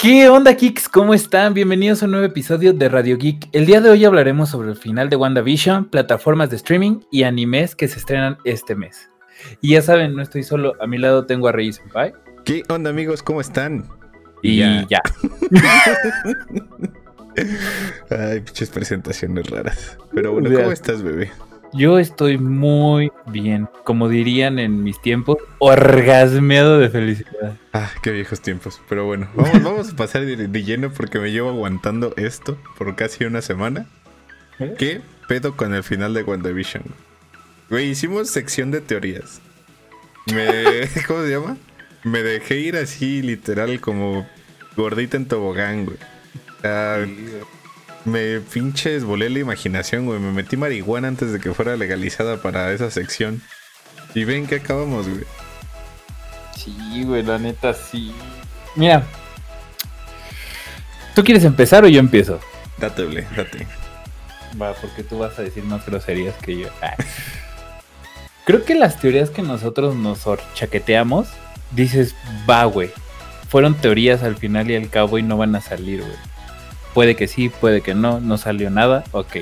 ¿Qué onda, Kicks? ¿Cómo están? Bienvenidos a un nuevo episodio de Radio Geek. El día de hoy hablaremos sobre el final de WandaVision, plataformas de streaming y animes que se estrenan este mes. Y ya saben, no estoy solo, a mi lado tengo a Reyes Senpai. ¿Qué onda, amigos? ¿Cómo están? Y ya. ya. Ay, pinches presentaciones raras. Pero bueno, ¿cómo estás, bebé? Yo estoy muy bien, como dirían en mis tiempos, orgasmeado de felicidad. Ah, qué viejos tiempos. Pero bueno, vamos, vamos a pasar de, lleno porque me llevo aguantando esto por casi una semana. ¿Eh? ¿Qué pedo con el final de WandaVision? Güey, hicimos sección de teorías. Me, ¿Cómo se llama? Me dejé ir así, literal, como gordita en tobogán, güey. Ah, me pinches volé la imaginación, güey. Me metí marihuana antes de que fuera legalizada para esa sección. Y ven que acabamos, güey. Sí, güey, la neta sí. Mira. ¿Tú quieres empezar o yo empiezo? Date, güey, date. Va, porque tú vas a decir más groserías que yo. Ah. Creo que las teorías que nosotros nos chaqueteamos, dices, va, güey. Fueron teorías al final y al cabo y no van a salir, güey. Puede que sí, puede que no, no salió nada, ok.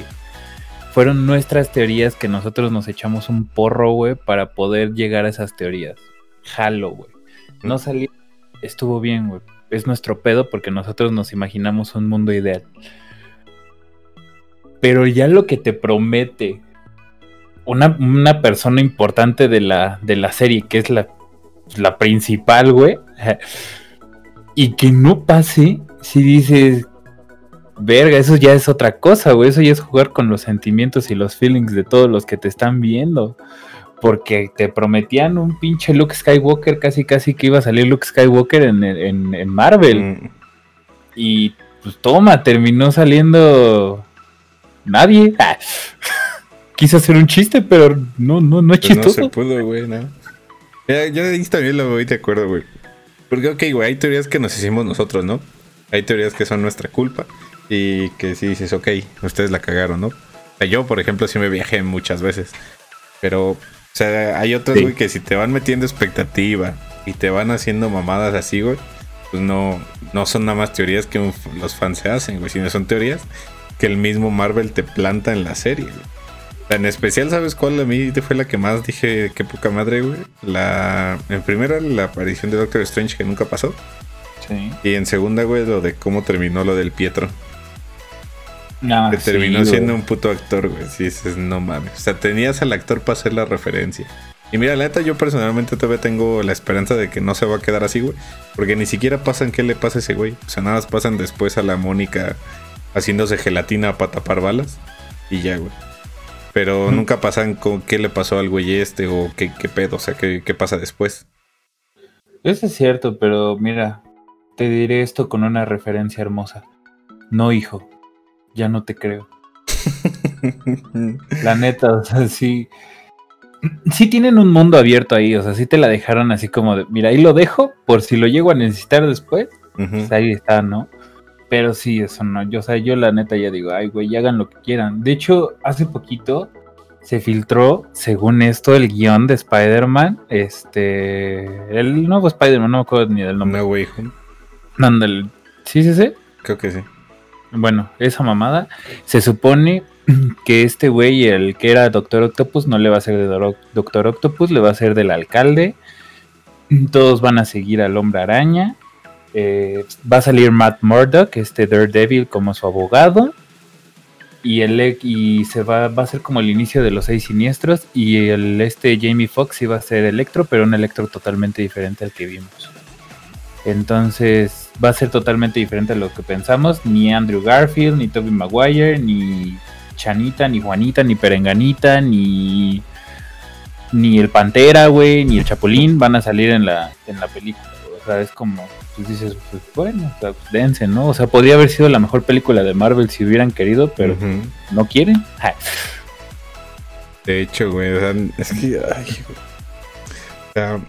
Fueron nuestras teorías que nosotros nos echamos un porro, güey, para poder llegar a esas teorías. Jalo, güey. No salió, estuvo bien, güey. Es nuestro pedo porque nosotros nos imaginamos un mundo ideal. Pero ya lo que te promete una, una persona importante de la, de la serie, que es la, la principal, güey, y que no pase, si dices, verga, eso ya es otra cosa, güey. Eso ya es jugar con los sentimientos y los feelings de todos los que te están viendo. Porque te prometían un pinche Luke Skywalker, casi casi que iba a salir Luke Skywalker en, Marvel. Mm. Y pues toma, terminó saliendo nadie. Ah. Quise hacer un chiste, pero no, no, no es pues chistoso. No se pudo, güey, no. Ya, yo también lo voy de acuerdo, güey. Porque, ok, güey, hay teorías que nos hicimos nosotros, ¿no? Hay teorías que son nuestra culpa. Y que si dices, ok, ustedes la cagaron, ¿no? O sea, yo, por ejemplo, sí me viajé muchas veces. Pero, o sea, hay otros, güey, que si te van metiendo expectativa y te van haciendo mamadas así, güey, pues no, no son nada más teorías que los fans se hacen, güey, sino son teorías que el mismo Marvel te planta en la serie, güey. En especial, ¿sabes cuál a mí fue la que más dije qué poca madre, güey? La, en primera, la aparición de Doctor Strange que nunca pasó. Sí. Y en segunda, güey, lo de cómo terminó lo del Pietro. No, que terminó siendo un puto actor, güey. Si dices, no mames. O sea, tenías al actor para hacer la referencia. Y mira, la neta, yo personalmente todavía tengo la esperanza de que no se va a quedar así, güey. Porque ni siquiera pasan qué le pasa a ese güey. O sea, nada más pasan después a la Mónica haciéndose gelatina para tapar balas. Y ya, güey. Pero nunca pasan con qué le pasó al güey este o qué, qué pedo, o sea, qué, qué pasa después. Eso es cierto, pero mira, te diré esto con una referencia hermosa. No, hijo, ya no te creo. la neta, o sea, sí. Sí tienen un mundo abierto ahí, o sea, sí te la dejaron así como de, mira, ahí lo dejo por si lo llego a necesitar después. Pues ahí está, ¿no? Pero sí, eso no, yo, o sea, yo la neta ya digo, ay, güey, hagan lo que quieran. De hecho, hace poquito se filtró, según esto, el guion de Spider-Man, este, el nuevo Spider-Man, no me acuerdo ni del nombre. No, güey. ¿Sí, sí, sí? Creo que sí. Bueno, esa mamada. Se supone que este güey, el que era Doctor Octopus, no le va a ser de Doctor Octopus, le va a ser del alcalde. Todos van a seguir al hombre araña. Eh, va a salir Matt Murdock, este Daredevil, como su abogado. Y, el, y se va, va a ser como el inicio de los seis siniestros. Y el este Jamie Foxx iba a ser Electro, pero un Electro totalmente diferente al que vimos. Entonces va a ser totalmente diferente a lo que pensamos. Ni Andrew Garfield, ni Toby Maguire, ni Chanita, ni Juanita, ni Perenganita, ni, ni el Pantera, güey, ni el Chapulín van a salir en la, en la película. O sea, es como, pues dices, pues bueno, o sea, pues, dense, ¿no? O sea, podría haber sido la mejor película de Marvel si hubieran querido, pero no quieren. De hecho, güey, es que, ay, o sea,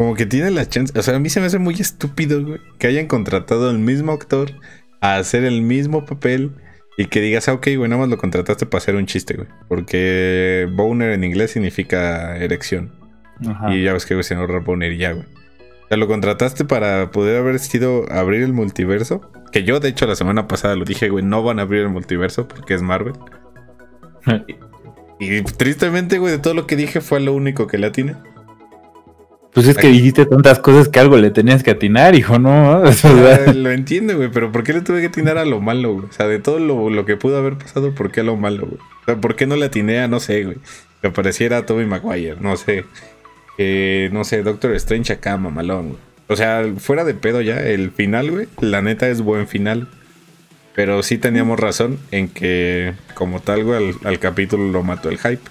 como que tiene la chance. O sea, a mí se me hace muy estúpido, güey, que hayan contratado al mismo actor a hacer el mismo papel y que digas, ah, ok, güey, nada más lo contrataste para hacer un chiste, güey. Porque boner en inglés significa erección. Y ya ves que, güey, se ahorra boner y ya, güey. sea, lo contrataste para poder haber sido abrir el multiverso. Que yo, de hecho, la semana pasada lo dije, güey, no van a abrir el multiverso porque es Marvel. y, tristemente, güey, de todo lo que dije fue lo único que la tiene. Pues es que dijiste tantas cosas que algo le tenías que atinar, hijo, ¿no? lo entiendo, güey, pero ¿por qué le tuve que atinar a lo malo, güey? O sea, de todo lo, que pudo haber pasado, ¿por qué a lo malo, güey? O sea, ¿por qué no le atiné a, no sé, güey? Que apareciera Toby Maguire, no sé. Que, no sé, Doctor Strange acá, mamalón, güey. O sea, fuera de pedo ya, el final, güey, la neta es buen final. Pero sí teníamos razón en que, como tal, güey, al, capítulo lo mató el hype.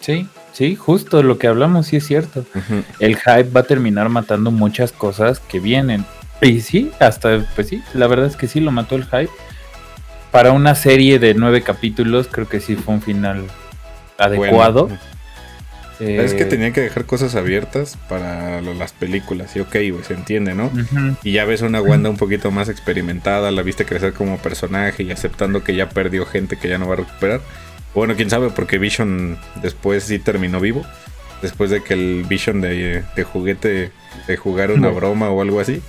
Sí, sí, justo lo que hablamos, sí es cierto. El hype va a terminar matando muchas cosas que vienen. Y sí, hasta, pues sí, la verdad es que sí lo mató el hype. Para una serie de nueve capítulos, creo que sí fue un final adecuado. Es que eh, tenía que dejar cosas abiertas para las películas. Y ok, güey, se entiende, ¿no? Y ya ves una Wanda un poquito más experimentada, la viste crecer como personaje y aceptando que ya perdió gente que ya no va a recuperar. Bueno, quién sabe, porque Vision después sí terminó vivo. Después de que el Vision de, juguete, de jugar una broma o algo así,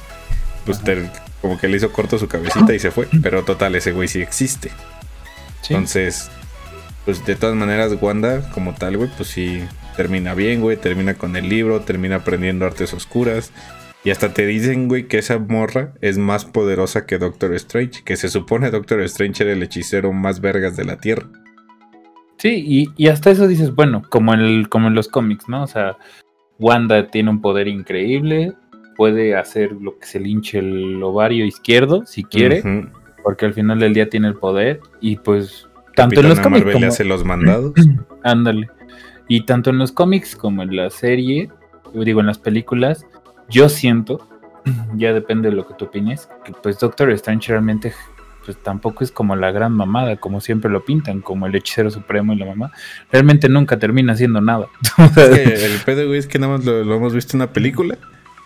pues como que le hizo corto su cabecita y se fue. Pero total, ese güey sí existe. Entonces, pues de todas maneras, Wanda, como tal, güey, pues sí termina bien, güey. Termina con el libro, termina aprendiendo artes oscuras. Y hasta te dicen, güey, que esa morra es más poderosa que Doctor Strange. Que se supone Doctor Strange era el hechicero más vergas de la Tierra. Sí, y, hasta eso dices, bueno, como en, como en los cómics, ¿no? O sea, Wanda tiene un poder increíble. Puede hacer lo que se linche el ovario izquierdo, si quiere. Porque al final del día tiene el poder. Y pues, tanto en los cómics. Como... hace los mandados. Ándale. Y tanto en los cómics como en la serie, digo en las películas, yo siento, ya depende de lo que tú opines, que pues Doctor Strange realmente pues tampoco es como la gran mamada, como siempre lo pintan, como el hechicero supremo y la mamá. Realmente nunca termina haciendo nada. el pedo, güey, es que nada más lo, hemos visto en una película.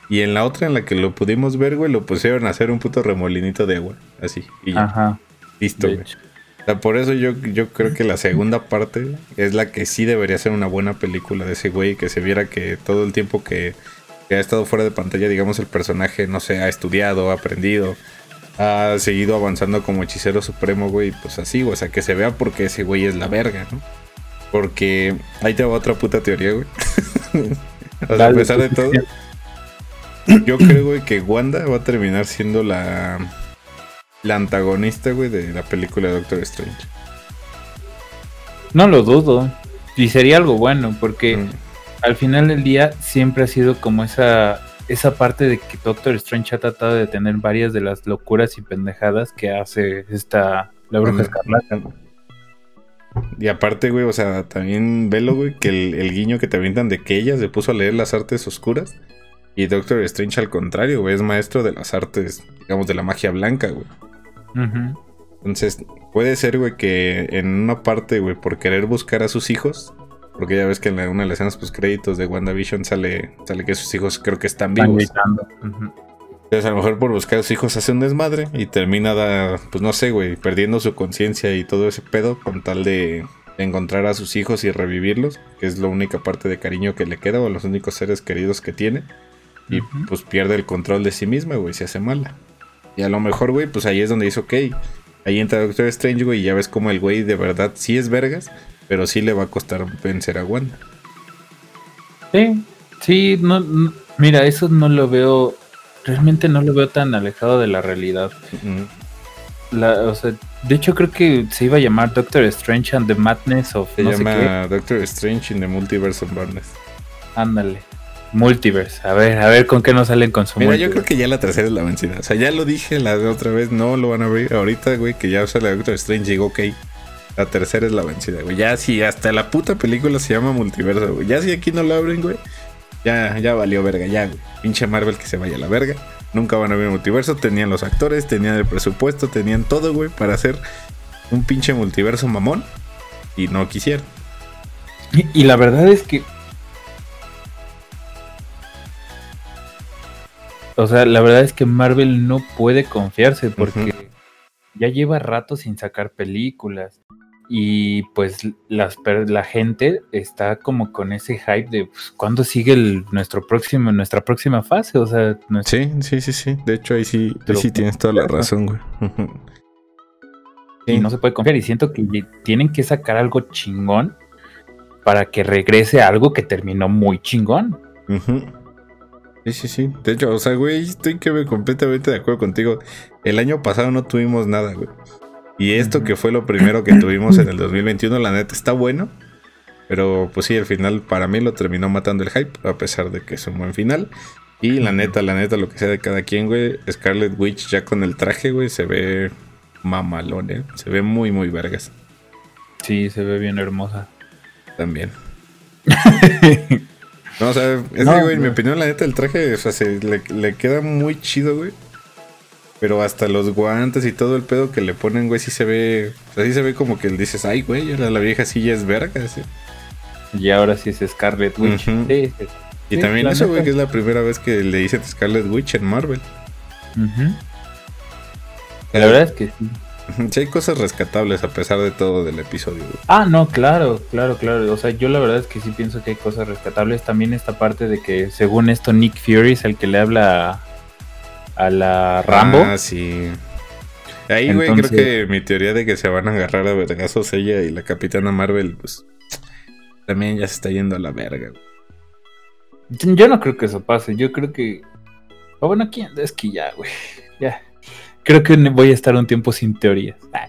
Y en la otra en la que lo pudimos ver, güey, lo pusieron a hacer un puto remolinito de agua. Así. Y ya. Ajá. Listo, güey por eso yo, yo creo que la segunda parte es la que sí debería ser una buena película de ese güey, que se viera que todo el tiempo que, ha estado fuera de pantalla, digamos, el personaje, no sé, ha estudiado, ha aprendido, ha seguido avanzando como hechicero supremo, güey, pues así, o sea, que se vea porque ese güey es la verga, ¿no? Porque ahí te va otra puta teoría, güey. o sea, a pesar de todo, yo creo, güey, que Wanda va a terminar siendo la la antagonista, güey, de la película de Doctor Strange. No lo dudo. Y sería algo bueno, porque mm. al final del día siempre ha sido como esa, esa parte de que Doctor Strange ha tratado de tener varias de las locuras y pendejadas que hace esta la bruja escarlata. Y aparte, güey, o sea, también velo, güey, que el, el, guiño que te avientan de que ella se puso a leer las artes oscuras. Y Doctor Strange, al contrario, güey, es maestro de las artes, digamos, de la magia blanca, güey. Entonces, puede ser, güey, que en una parte, güey, por querer buscar a sus hijos, porque ya ves que en una de las escenas post créditos de WandaVision sale, sale que sus hijos creo que están vivos. Entonces, a lo mejor por buscar a sus hijos hace un desmadre y termina, pues no sé, güey, perdiendo su conciencia y todo ese pedo con tal de encontrar a sus hijos y revivirlos, que es la única parte de cariño que le queda o los únicos seres queridos que tiene. Y pues pierde el control de sí misma, güey, se hace mala. Y a lo mejor, güey, pues ahí es donde dice, ok, ahí entra Doctor Strange, güey, y ya ves como el güey de verdad sí es vergas, pero sí le va a costar vencer a Wanda. Sí, sí, no, mira, eso no lo veo, realmente no lo veo tan alejado de la realidad. la, o sea, de hecho creo que se iba a llamar Doctor Strange and the Madness of... Se llama Doctor Strange in the Multiverse of Madness. Ándale. Multiverse. A ver, a ver con qué nos salen con su Mira, yo creo que ya la tercera es la vencida. O sea, ya lo dije la de otra vez, no lo van a ver ahorita, güey, que ya sale Doctor Strange. Digo, ok, la tercera es la vencida, güey. Ya si hasta la puta película se llama Multiverso, güey. Ya si aquí no la abren, güey, ya, ya valió verga, ya, güey. Pinche Marvel que se vaya a la verga. Nunca van a ver multiverso. Tenían los actores, tenían el presupuesto, tenían todo, güey, para hacer un pinche multiverso mamón. Y no quisieron. y la verdad es que O sea, la verdad es que Marvel no puede confiarse porque ya lleva rato sin sacar películas. Y pues las, la gente está como con ese hype de pues, cuándo sigue el, nuestro próximo, nuestra próxima fase. O sea, sí, sí, sí, sí. De hecho, ahí sí, sí tienes toda la razón, güey. Y no se puede confiar. Y siento que tienen que sacar algo chingón para que regrese algo que terminó muy chingón. Sí, sí, sí. De hecho, o sea, güey, estoy que completamente de acuerdo contigo. El año pasado no tuvimos nada, güey. Y esto que fue lo primero que tuvimos en el 2021, la neta está bueno. Pero pues sí, al final para mí lo terminó matando el hype, a pesar de que es un buen final. Y la neta, la neta, lo que sea de cada quien, güey. Scarlet Witch ya con el traje, güey, se ve mamalón, ¿eh? Se ve muy, muy vergas. Sí, se ve bien hermosa. También. no, o sea, es güey, en mi opinión, la neta, el traje, o sea, se, le, le queda muy chido, güey. Pero hasta los guantes y todo el pedo que le ponen, güey, sí se ve. O sea, sí se ve como que dices, ay, güey, ahora la vieja sí ya es verga, sí. Y ahora sí es Scarlet Witch. sí, Y también eso, güey, que es la primera vez que le dicen Scarlet Witch en Marvel. La verdad es que sí. Sí, hay cosas rescatables a pesar de todo del episodio. Güey. Ah, no, claro, claro, claro. O sea, yo la verdad es que sí pienso que hay cosas rescatables. También esta parte de que, según esto, Nick Fury es el que le habla a la Rambo. Ah, sí. Ahí, güey, creo que mi teoría de que se van a agarrar a vergazos ella y la Capitana Marvel, pues también ya se está yendo a la verga. Yo no creo que eso pase. Yo creo que. Oh, bueno, aquí es que ya, güey. Ya. Creo que voy a estar un tiempo sin teorías. Ah,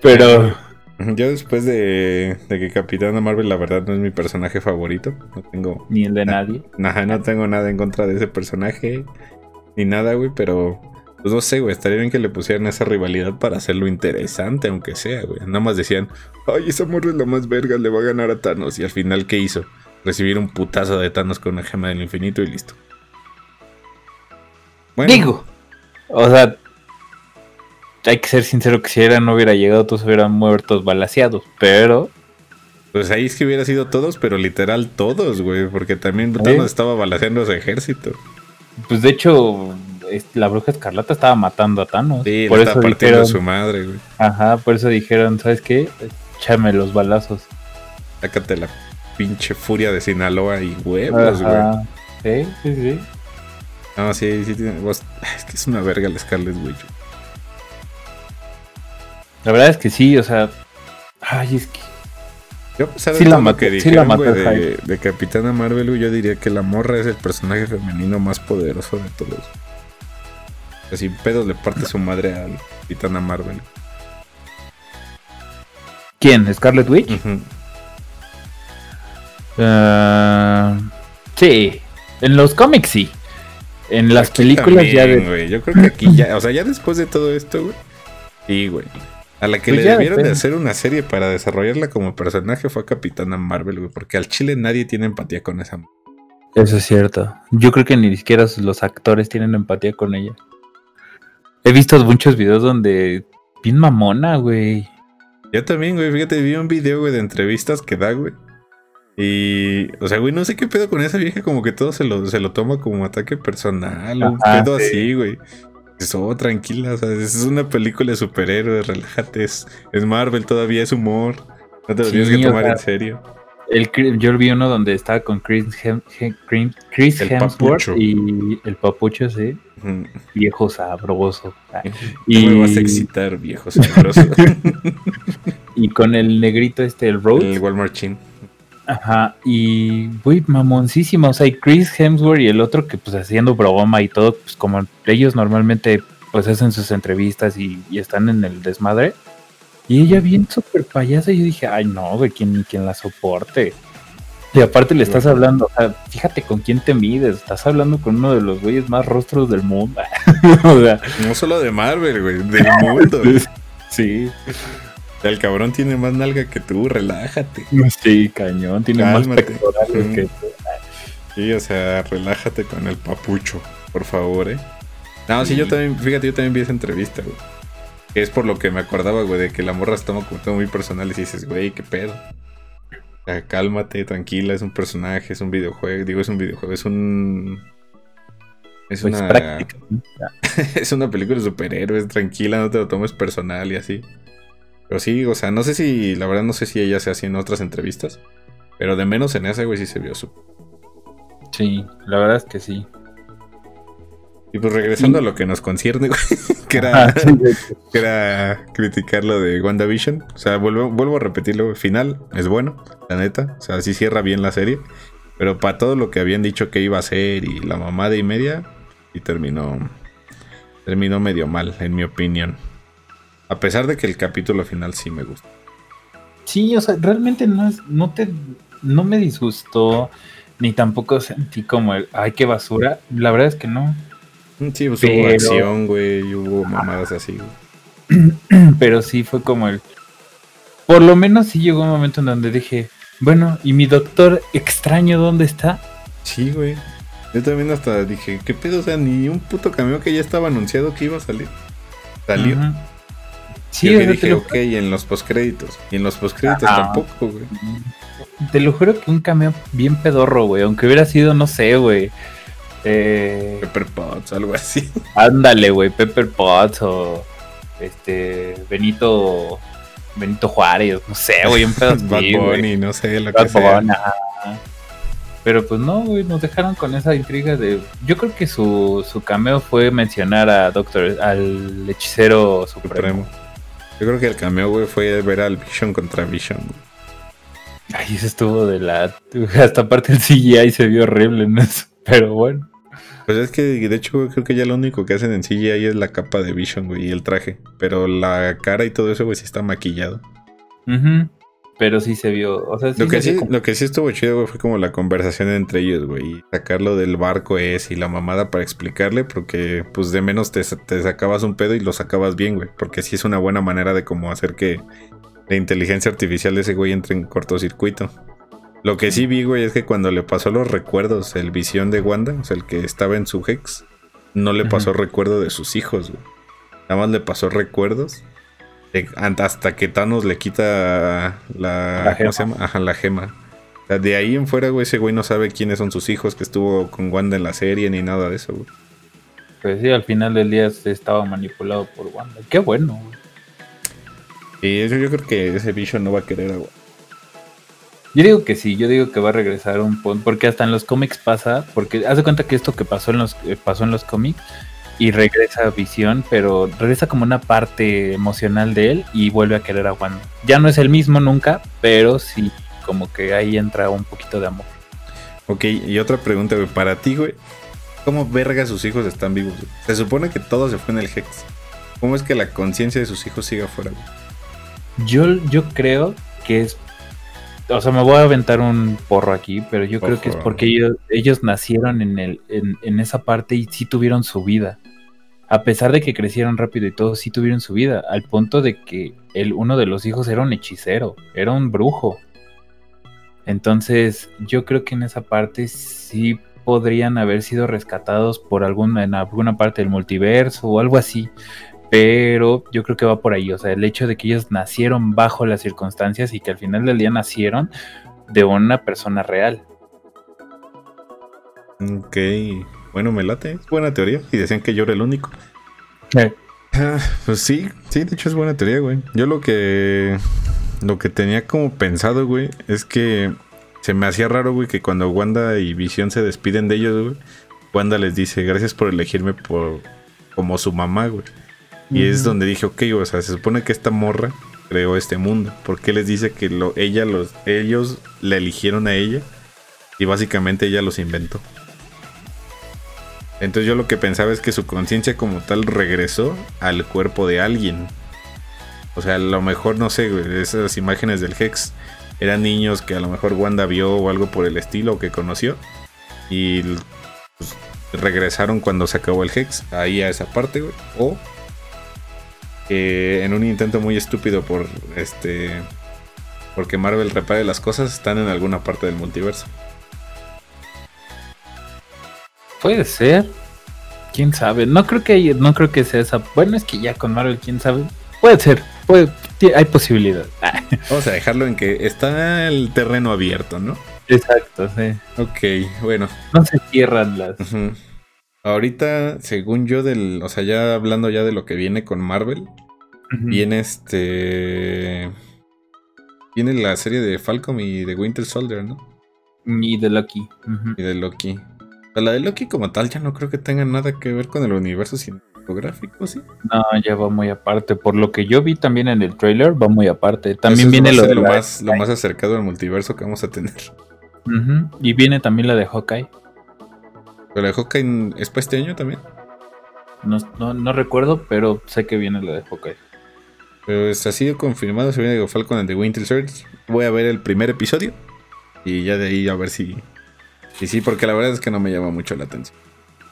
pero. Yo después de, de, que Capitana Marvel, la verdad, no es mi personaje favorito. No tengo. Ni el de nadie. Nada, no tengo nada en contra de ese personaje ni nada, güey, pero pues no sé, güey, estaría bien que le pusieran esa rivalidad para hacerlo interesante, aunque sea, güey. Nada más decían, ay, esa morra es la más verga, le va a ganar a Thanos. Y al final, ¿qué hizo? Recibir un putazo de Thanos con una gema del infinito y listo. Bueno. Digo, o sea, hay que ser sincero que si era no hubiera llegado, todos hubieran muertos balaseados, pero... Pues ahí es que hubiera sido todos, pero literal todos, güey, porque también Thanos estaba balaseando a su ejército. Pues de hecho, la bruja escarlata estaba matando a Thanos. Sí, por eso partiendo dijeron, a su madre, güey. Ajá, por eso dijeron, ¿sabes qué? Échame los balazos. Sácate la pinche furia de Sinaloa y huevos, güey. Sí, sí, sí. No, sí, sí, tiene, es que es una verga la Scarlet Witch. La verdad es que sí, o sea. Ay, es que yo, a pesar de la que dijeron, de, Capitana Marvel, yo diría que la morra es el personaje femenino más poderoso de todos. Así pedo le parte su madre a Capitana Marvel. ¿Quién? ¿Scarlet Witch? Ah, sí. En los cómics sí. En las películas ya de... Yo creo que aquí ya, o sea, ya después de todo esto, güey. Sí, güey. A la que pues le debieron de hacer una serie para desarrollarla como personaje fue a Capitana Marvel, güey, porque al chile nadie tiene empatía con esa. Eso es cierto. Yo creo que ni siquiera los actores tienen empatía con ella. He visto muchos videos donde bien mamona, güey. Yo también, güey, fíjate, vi un video, güey, de entrevistas que da, güey. Y, o sea, güey, no sé qué pedo con esa vieja, como que todo se lo, se lo toma como ataque personal, un pedo así, güey. Eso, tranquila, o sea, es una película de superhéroes, relájate, es, Marvel todavía, es humor. No te lo tienes que tomar en serio. El, yo vi uno donde estaba con Chris, Chris Hemsworth y el papucho, sí. Viejo sabroso. y me vas a excitar, viejo sabroso. y con el negrito este, el Rhodes. El Walmart Chin. Ajá, y muy mamoncísimo, o sea, y Chris Hemsworth y el otro que pues haciendo broma y todo, pues como ellos normalmente pues hacen sus entrevistas y, están en el desmadre. Y ella bien súper payasa y yo dije, ay no, güey, ¿quién, quién la soporte? Y aparte le estás hablando, o sea, fíjate con quién te mides, estás hablando con uno de los güeyes más rostros del mundo. o sea, no solo de Marvel, güey, del mundo. sí. El cabrón tiene más nalga que tú, relájate. Sí, cañón, tiene más pectorales que tú. Sí, o sea, relájate con el papucho, por favor, eh. No, sí, yo también, fíjate, yo también vi esa entrevista, güey. Que es por lo que me acordaba, güey, de que la morra está como todo muy personal y dices, güey, qué pedo. O sea, cálmate, tranquila, es un personaje, es un videojuego, digo, es un videojuego, es un... Es pues una... es una película de superhéroes, tranquila, no te lo tomes personal y así. Pero sí, o sea, no sé si, la verdad no sé si ella se hacía en otras entrevistas, pero de menos en esa, güey, sí se vio su... Sí, la verdad es que sí. Y pues regresando a lo que nos concierne, güey, que era, Ah, sí, que era criticar lo de WandaVision. O sea, vuelvo, vuelvo a repetirlo, final es bueno, la neta. O sea, sí cierra bien la serie. Pero para todo lo que habían dicho que iba a ser y la mamada y media, y terminó, terminó medio mal, en mi opinión. A pesar de que el capítulo final sí me gusta. Sí, o sea, realmente no es, no te, no me disgustó, ni tampoco sentí como el, ay, qué basura. La verdad es que no. Mm, Sí, pues Pero- hubo acción, güey, y hubo mamadas así, güey. Pero sí fue como el, por lo menos sí llegó un momento en donde dije, bueno, ¿y mi doctor extraño dónde está? Sí, güey. Yo también hasta dije, ¿qué pedo? O sea, ni un puto cameo que ya estaba anunciado que iba a salir. Salió. Sí, yo dije, ok, y en los postcréditos. Y en los postcréditos Ajá. tampoco, güey. te lo juro que un cameo bien pedorro, güey, aunque hubiera sido, no sé, güey. Eh, Pepper Potts, algo así. ándale, güey, Pepper Potts o este Benito Benito Juárez, no sé, güey, un pedo. Bunny, no sé, lo Bad que sea. Pero pues no, güey, nos dejaron con esa intriga de. Yo creo que su, su cameo fue mencionar a Doctor, al hechicero supremo. Supremo. Yo creo que el cameo, güey, fue ver al Vision contra Vision. güey. Ay, ese estuvo de la. Hasta aparte el CGI se vio horrible en eso. Pero bueno. Pues es que, de hecho, güey, creo que ya lo único que hacen en CGI es la capa de Vision, güey, y el traje. Pero la cara y todo eso, güey, sí está maquillado. Ujú. Pero sí se vio. O sea, sí Lo que, se sí, como- lo que sí estuvo chido, güey, fue como la conversación entre ellos, güey. Y sacarlo del barco es y la mamada para explicarle, porque pues de menos te, te sacabas un pedo y lo sacabas bien, güey. Porque sí es una buena manera de como hacer que la inteligencia artificial de ese güey entre en cortocircuito. Lo que sí vi, güey, es que cuando le pasó los recuerdos, el visión de Wanda, o sea, el que estaba en su Hex, no le pasó recuerdo de sus hijos, güey. Nada más le pasó recuerdos hasta que Thanos le quita la, La ¿cómo se gema. llama? Ajá, la gema. O sea, de ahí en fuera, güey, ese güey no sabe quiénes son sus hijos, que estuvo con Wanda en la serie, ni nada de eso, güey. Pues sí, al final del día se estaba manipulado por Wanda. Qué bueno, güey. Y eso yo creo que ese bicho no va a querer agua. Yo digo que sí, yo digo que va a regresar un punto, porque hasta en los cómics pasa, porque haz de cuenta que esto que pasó en los eh, pasó en los cómics y regresa a Visión, pero regresa como una parte emocional de él y vuelve a querer a Wanda. Ya no es el mismo nunca, pero sí como que ahí entra un poquito de amor. Ok, y otra pregunta, güey, para ti, güey. ¿Cómo verga sus hijos están vivos? güey? Se supone que todo se fue en el Hex. ¿Cómo es que la conciencia de sus hijos sigue afuera, güey? Yo yo creo que es o sea, me voy a aventar un porro aquí, pero yo creo que es porque ellos, ellos nacieron en, el, en, en esa parte y sí tuvieron su vida. A pesar de que crecieron rápido y todo, sí tuvieron su vida. Al punto de que el, uno de los hijos era un hechicero, era un brujo. Entonces, yo creo que en esa parte sí podrían haber sido rescatados por alguna, en alguna parte del multiverso o algo así. Pero yo creo que va por ahí. O sea, el hecho de que ellos nacieron bajo las circunstancias y que al final del día nacieron de una persona real. Ok, bueno, me late. Es buena teoría. Y decían que yo era el único. Ah, Pues sí, sí, de hecho es buena teoría, güey. Yo lo que lo que tenía como pensado, güey, es que se me hacía raro, güey, que cuando Wanda y Visión se despiden de ellos, güey, Wanda les dice, "Gracias por elegirme por como su mamá, güey." Y es donde dije, ok, o sea, se supone que esta morra creó este mundo. ¿Por qué les dice que lo, ella los, ellos la eligieron a ella? Y básicamente ella los inventó. Entonces yo lo que pensaba es que su conciencia como tal regresó al cuerpo de alguien. O sea, a lo mejor, no sé, esas imágenes del Hex eran niños que a lo mejor Wanda vio o algo por el estilo o que conoció. Y pues, regresaron cuando se acabó el Hex, ahí a esa parte, güey. O que en un intento muy estúpido por este porque Marvel repare las cosas están en alguna parte del multiverso. Puede ser. Quién sabe. No creo que no creo que sea esa. Bueno, es que ya con Marvel, quién sabe. Puede ser. Puede, hay posibilidad. Vamos a dejarlo en que está el terreno abierto, ¿no? exacto, sí. Ok, bueno. No se cierran las. ujú. Ahorita, según yo, del, o sea, ya hablando ya de lo que viene con Marvel, Viene este. Viene la serie de Falcon y de Winter Soldier, ¿no? Y de Loki. Y de Loki. la de Loki como tal ya no creo que tenga nada que ver con el universo cinematográfico, ¿sí? No, ya va muy aparte. Por lo que yo vi también en el trailer, va muy aparte. También viene lo, de lo más, lo más acercado al multiverso que vamos a tener. Y viene también la de Hawkeye. ¿Pero la de Hawkeye es para este año también? No, no, recuerdo, pero sé que viene la de Hawkeye. Pero ha sido confirmado, se viene de Falcon and the Winter Soldier. Voy a ver el primer episodio y ya de ahí a ver si... Y sí, porque la verdad es que no me llama mucho la atención.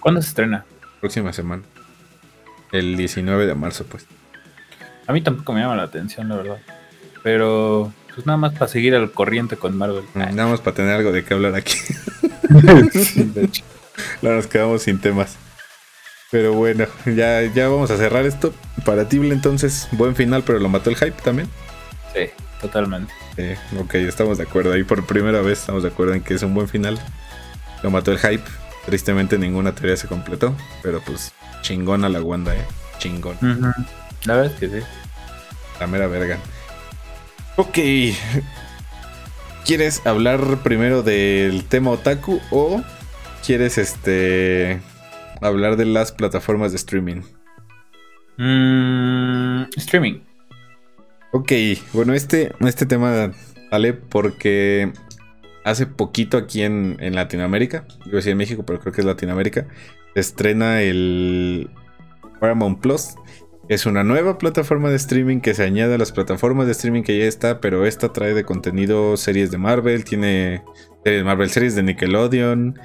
¿Cuándo se estrena? Próxima semana. El 19 de marzo, pues. A mí tampoco me llama la atención, la verdad. Pero pues nada más para seguir al corriente con Marvel. Nada más para tener algo de qué hablar aquí. de hecho. Nos quedamos sin temas. Pero bueno, ya, ya vamos a cerrar esto. Para Tible entonces, buen final, pero lo mató el hype también. Sí, totalmente. ok, estamos de acuerdo. Ahí por primera vez estamos de acuerdo en que es un buen final. Lo mató el hype. Tristemente ninguna teoría se completó. Pero pues chingona la Wanda, eh. Chingón. La verdad es que sí. La mera verga. Ok. ¿Quieres hablar primero del tema otaku o quieres este hablar de las plataformas de streaming? Mm, streaming. Ok, bueno, este, este tema vale porque hace poquito aquí en, en Latinoamérica, yo decía en México, pero creo que es Latinoamérica, se estrena el Paramount Plus. Es una nueva plataforma de streaming que se añade a las plataformas de streaming que ya está, pero esta trae de contenido series de Marvel, tiene series de Marvel, series de Nickelodeon,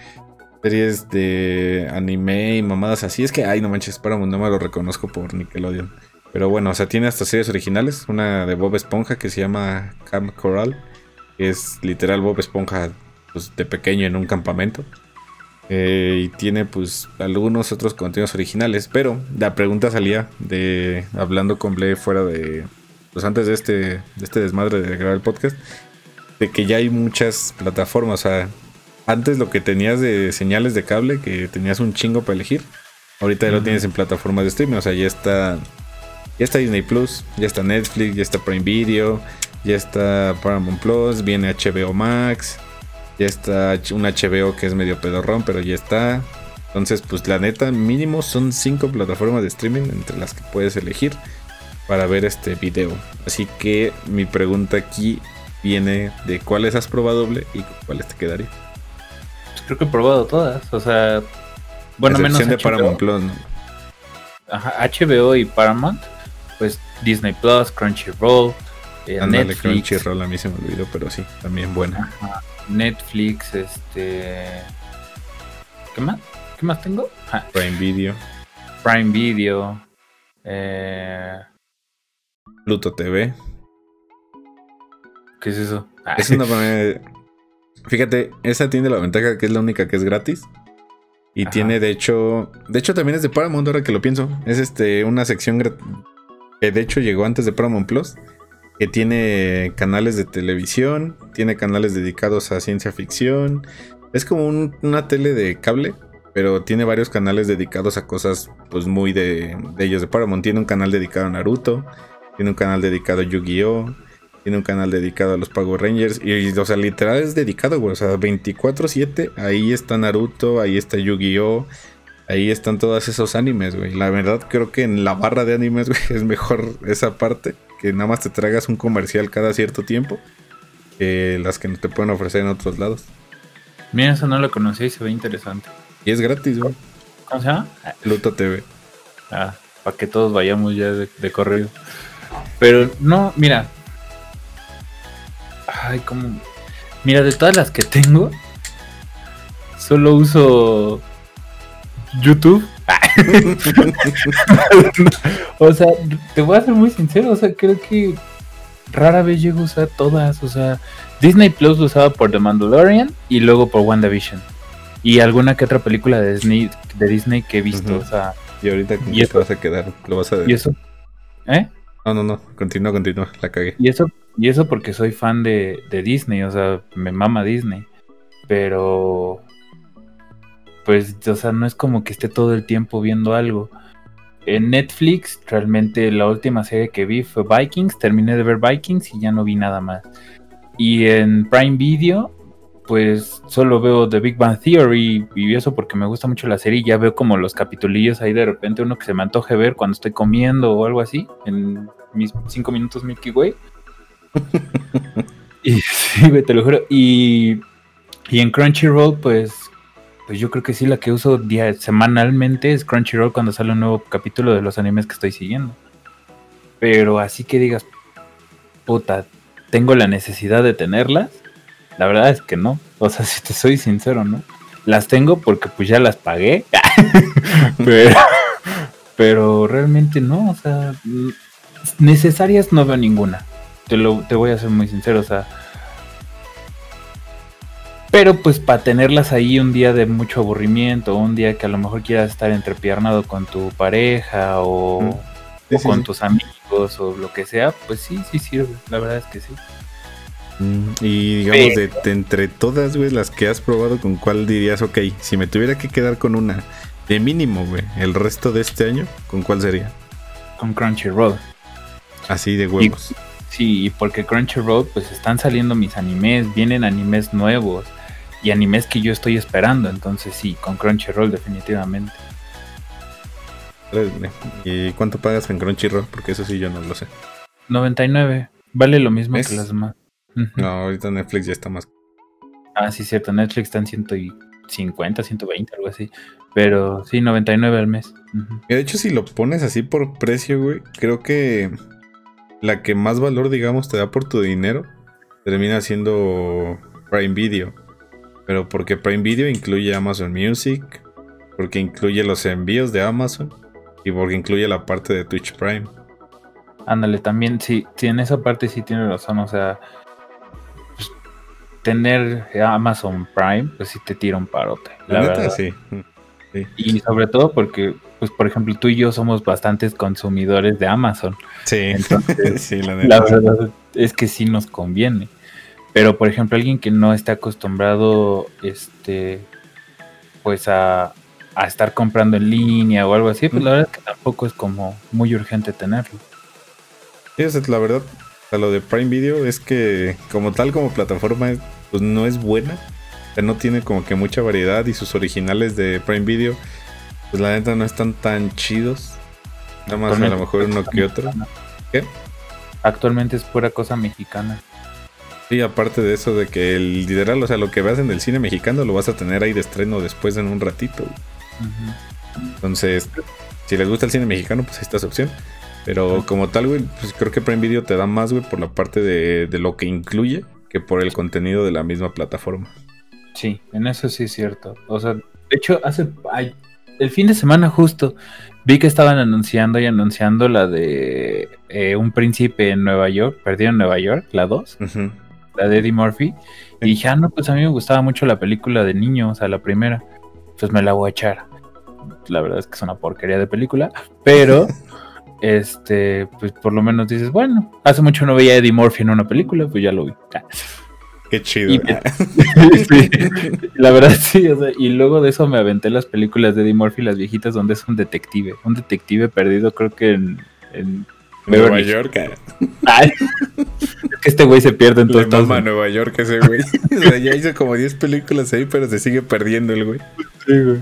series de anime y mamadas así. Es que, ay, no manches, Paramount no me lo reconozco por Nickelodeon. Pero bueno, o sea, tiene hasta series originales. Una de Bob Esponja que se llama Camp Coral. Es literal Bob Esponja pues, de pequeño en un campamento. Eh, y tiene pues algunos otros contenidos originales. Pero la pregunta salía de hablando con Ble fuera de... Pues antes de este, de este desmadre de grabar el podcast. De que ya hay muchas plataformas. O sea, antes lo que tenías de señales de cable, que tenías un chingo para elegir, ahorita ya lo tienes en plataformas de streaming. O sea, ya está, ya está Disney Plus, ya está Netflix, ya está Prime Video, ya está Paramount Plus, viene HBO Max, ya está un HBO que es medio pedorrón, pero ya está. Entonces, pues la neta, mínimo son cinco plataformas de streaming entre las que puedes elegir para ver este video. Así que mi pregunta aquí viene de cuáles has probado doble y cuáles te quedaría creo que he probado todas. O sea, bueno, menos de Paramount Plus, Ajá, HBO y Paramount, pues Disney Plus, Crunchyroll, eh, Netflix. Crunchyroll a mí se me olvidó, pero sí, también buena. Netflix, este. ¿Qué más? ¿Qué más tengo? Prime Video. Prime Video. Eh... Pluto TV. ¿Qué es eso? Es una manera Fíjate, esa tiene la ventaja que es la única que es gratis. Y tiene, de hecho. De hecho, también es de Paramount, ahora que lo pienso. Es este una sección que de hecho llegó antes de Paramount Plus. Que tiene canales de televisión. Tiene canales dedicados a ciencia ficción. Es como una tele de cable. Pero tiene varios canales dedicados a cosas, pues muy de, de ellos de Paramount. Tiene un canal dedicado a Naruto. Tiene un canal dedicado a Yu-Gi-Oh! Tiene un canal dedicado a los Power Rangers. Y, o sea, literal es dedicado, güey. O sea, 24-7. Ahí está Naruto, ahí está Yu-Gi-Oh! Ahí están todos esos animes, güey. La verdad, creo que en la barra de animes, güey, es mejor esa parte. Que nada más te traigas un comercial cada cierto tiempo. Que las que te pueden ofrecer en otros lados. Mira, eso no lo conocí y se ve interesante. Y es gratis, güey. ¿Cómo se llama? Luto TV. Ah, para que todos vayamos ya de, de correo. Pero no, mira, Ay, como. Mira, de todas las que tengo, solo uso YouTube. o sea, te voy a ser muy sincero, o sea, creo que rara vez llego a usar todas, o sea, Disney Plus lo usaba por The Mandalorian y luego por WandaVision. Y alguna que otra película de Disney, de Disney que he visto, o sea. Y ahorita ¿Y te vas a quedar, lo vas a ¿Y eso? ¿Eh? No, no, no, continúa, continúa, la cagué. Y eso y eso porque soy fan de, Disney, o sea, me mama Disney. Pero, pues, o sea, no es como que esté todo el tiempo viendo algo. en Netflix, realmente la última serie que vi fue Vikings. Terminé de ver Vikings y ya no vi nada más. Y en Prime Video, pues solo veo The Big Bang Theory y eso porque me gusta mucho la serie. Y ya veo como los capitulillos ahí de repente, uno que se me antoje ver cuando estoy comiendo o algo así, en mis cinco minutos Milky Way. y sí, te lo juro. Y, y en Crunchyroll, pues pues yo creo que sí, la que uso día, semanalmente es Crunchyroll cuando sale un nuevo capítulo de los animes que estoy siguiendo. Pero así que digas, puta, ¿tengo la necesidad de tenerlas? La verdad es que no. O sea, si te soy sincero, ¿no? Las tengo porque pues ya las pagué. pero, pero realmente no, o sea, necesarias no veo ninguna. Te, lo, te voy a ser muy sincero, o sea, pero pues para tenerlas ahí un día de mucho aburrimiento, un día que a lo mejor quieras estar entrepiernado con tu pareja o, con tus amigos o lo que sea, pues sí, sí sirve, la verdad es que sí. Y digamos, de, entre todas, güey, las que has probado, ¿con cuál dirías, ok, si me tuviera que quedar con una de mínimo, güey, el resto de este año, ¿con cuál sería? Con Crunchyroll. Así de huevos. sí, porque Crunchyroll, pues están saliendo mis animes, vienen animes nuevos y animes que yo estoy esperando. Entonces sí, con Crunchyroll definitivamente. ¿Y cuánto pagas en Crunchyroll? Porque eso sí yo no lo sé. 99. Vale lo mismo que las demás. No, ahorita Netflix ya está más. Ah, sí, cierto. Netflix está en 150, 120, algo así. Pero sí, 99 al mes. De hecho, si lo pones así por precio, güey, creo que la que más valor, digamos, te da por tu dinero termina siendo Prime Video. Pero porque Prime Video incluye Amazon Music, porque incluye los envíos de Amazon y porque incluye la parte de Twitch Prime. Ándale, también sí, sí, en esa parte sí tiene razón, o sea, tener Amazon Prime, pues sí te tira un parote. La, verdad. Sí. sí. Y sobre todo porque, pues por ejemplo, tú y yo somos bastantes consumidores de Amazon. Sí, Entonces, sí la, la verdad es que sí nos conviene. Pero, por ejemplo, alguien que no está acostumbrado, este, pues a, estar comprando en línea o algo así, pues la verdad es que tampoco es como muy urgente tenerlo. Sí, la verdad, a lo de Prime Video es que como tal como plataforma, pues no es buena. no tiene como que mucha variedad y sus originales de Prime Video, pues la neta no están tan chidos. Nada más a lo mejor uno que otro. ¿Qué? Actualmente es pura cosa mexicana. Sí, aparte de eso de que el literal, o sea, lo que veas en el cine mexicano lo vas a tener ahí de estreno después en un ratito. Entonces, si les gusta el cine mexicano, pues ahí está su opción. Pero como tal, güey, pues creo que Prime Video te da más, güey, por la parte de, lo que incluye que por el contenido de la misma plataforma. Sí, en eso sí es cierto. O sea, de hecho, hace el fin de semana justo vi que estaban anunciando y anunciando la de eh, Un Príncipe en Nueva York, perdido en Nueva York, la 2 la de Eddie Murphy. Y dije, ah, no, pues a mí me gustaba mucho la película de niño, o sea, la primera. Pues me la voy a echar. La verdad es que es una porquería de película, pero este, pues por lo menos dices, bueno, hace mucho no veía a Eddie Murphy en una película, pues ya lo vi. Qué chido. la verdad sí, o sea, y luego de eso me aventé las películas de Eddie Murphy, las viejitas, donde es un detective, un detective perdido, creo que en Nueva York. Eh. Ay, es que este güey se pierde en todo Nueva York ese güey. o sea, ya hizo como 10 películas ahí, pero se sigue perdiendo el güey. Sí, güey.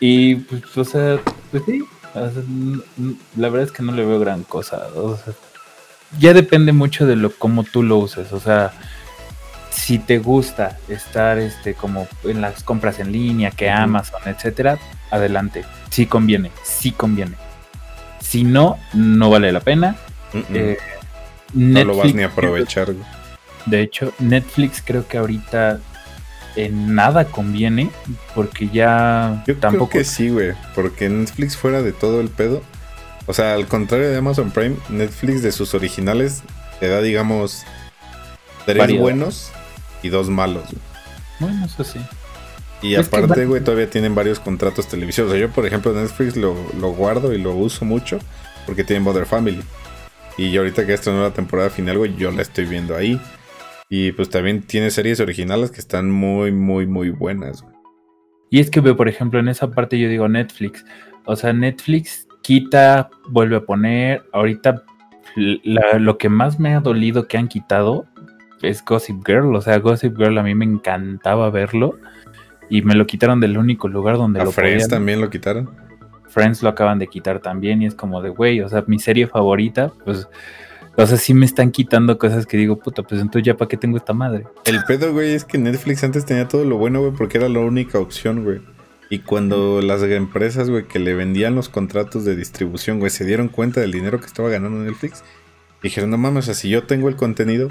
Y pues, o sea, pues sí. La verdad es que no le veo gran cosa. O sea, ya depende mucho de lo cómo tú lo uses. O sea, si te gusta estar este como en las compras en línea, que Amazon, etcétera, adelante. Sí conviene, sí conviene si no, no vale la pena. Eh, no lo vas ni a aprovechar. De hecho, Netflix creo que ahorita en nada conviene porque ya Yo tampoco. Creo que sí, güey, porque Netflix fuera de todo el pedo. O sea, al contrario de Amazon Prime, Netflix de sus originales te da, digamos, tres buenos y dos malos. Bueno, eso sí. Y aparte, güey, todavía tienen varios contratos televisivos. O sea, yo, por ejemplo, Netflix lo, lo guardo y lo uso mucho porque tienen Mother Family. Y ahorita que esta nueva temporada final, güey, yo la estoy viendo ahí. Y pues también tiene series originales que están muy, muy, muy buenas. Y es que, por ejemplo, en esa parte yo digo Netflix. O sea, Netflix quita, vuelve a poner. Ahorita lo que más me ha dolido que han quitado es Gossip Girl. O sea, Gossip Girl a mí me encantaba verlo. Y me lo quitaron del único lugar donde ¿A lo Friends también lo quitaron? Friends lo acaban de quitar también. Y es como de, güey, o sea, mi serie favorita, pues. O sea, sí me están quitando cosas que digo, puta, pues entonces ya para qué tengo esta madre. El pedo, güey, es que Netflix antes tenía todo lo bueno, güey, porque era la única opción, güey. Y cuando las empresas, güey, que le vendían los contratos de distribución, güey, se dieron cuenta del dinero que estaba ganando Netflix, dijeron, no mames, o sea, si yo tengo el contenido,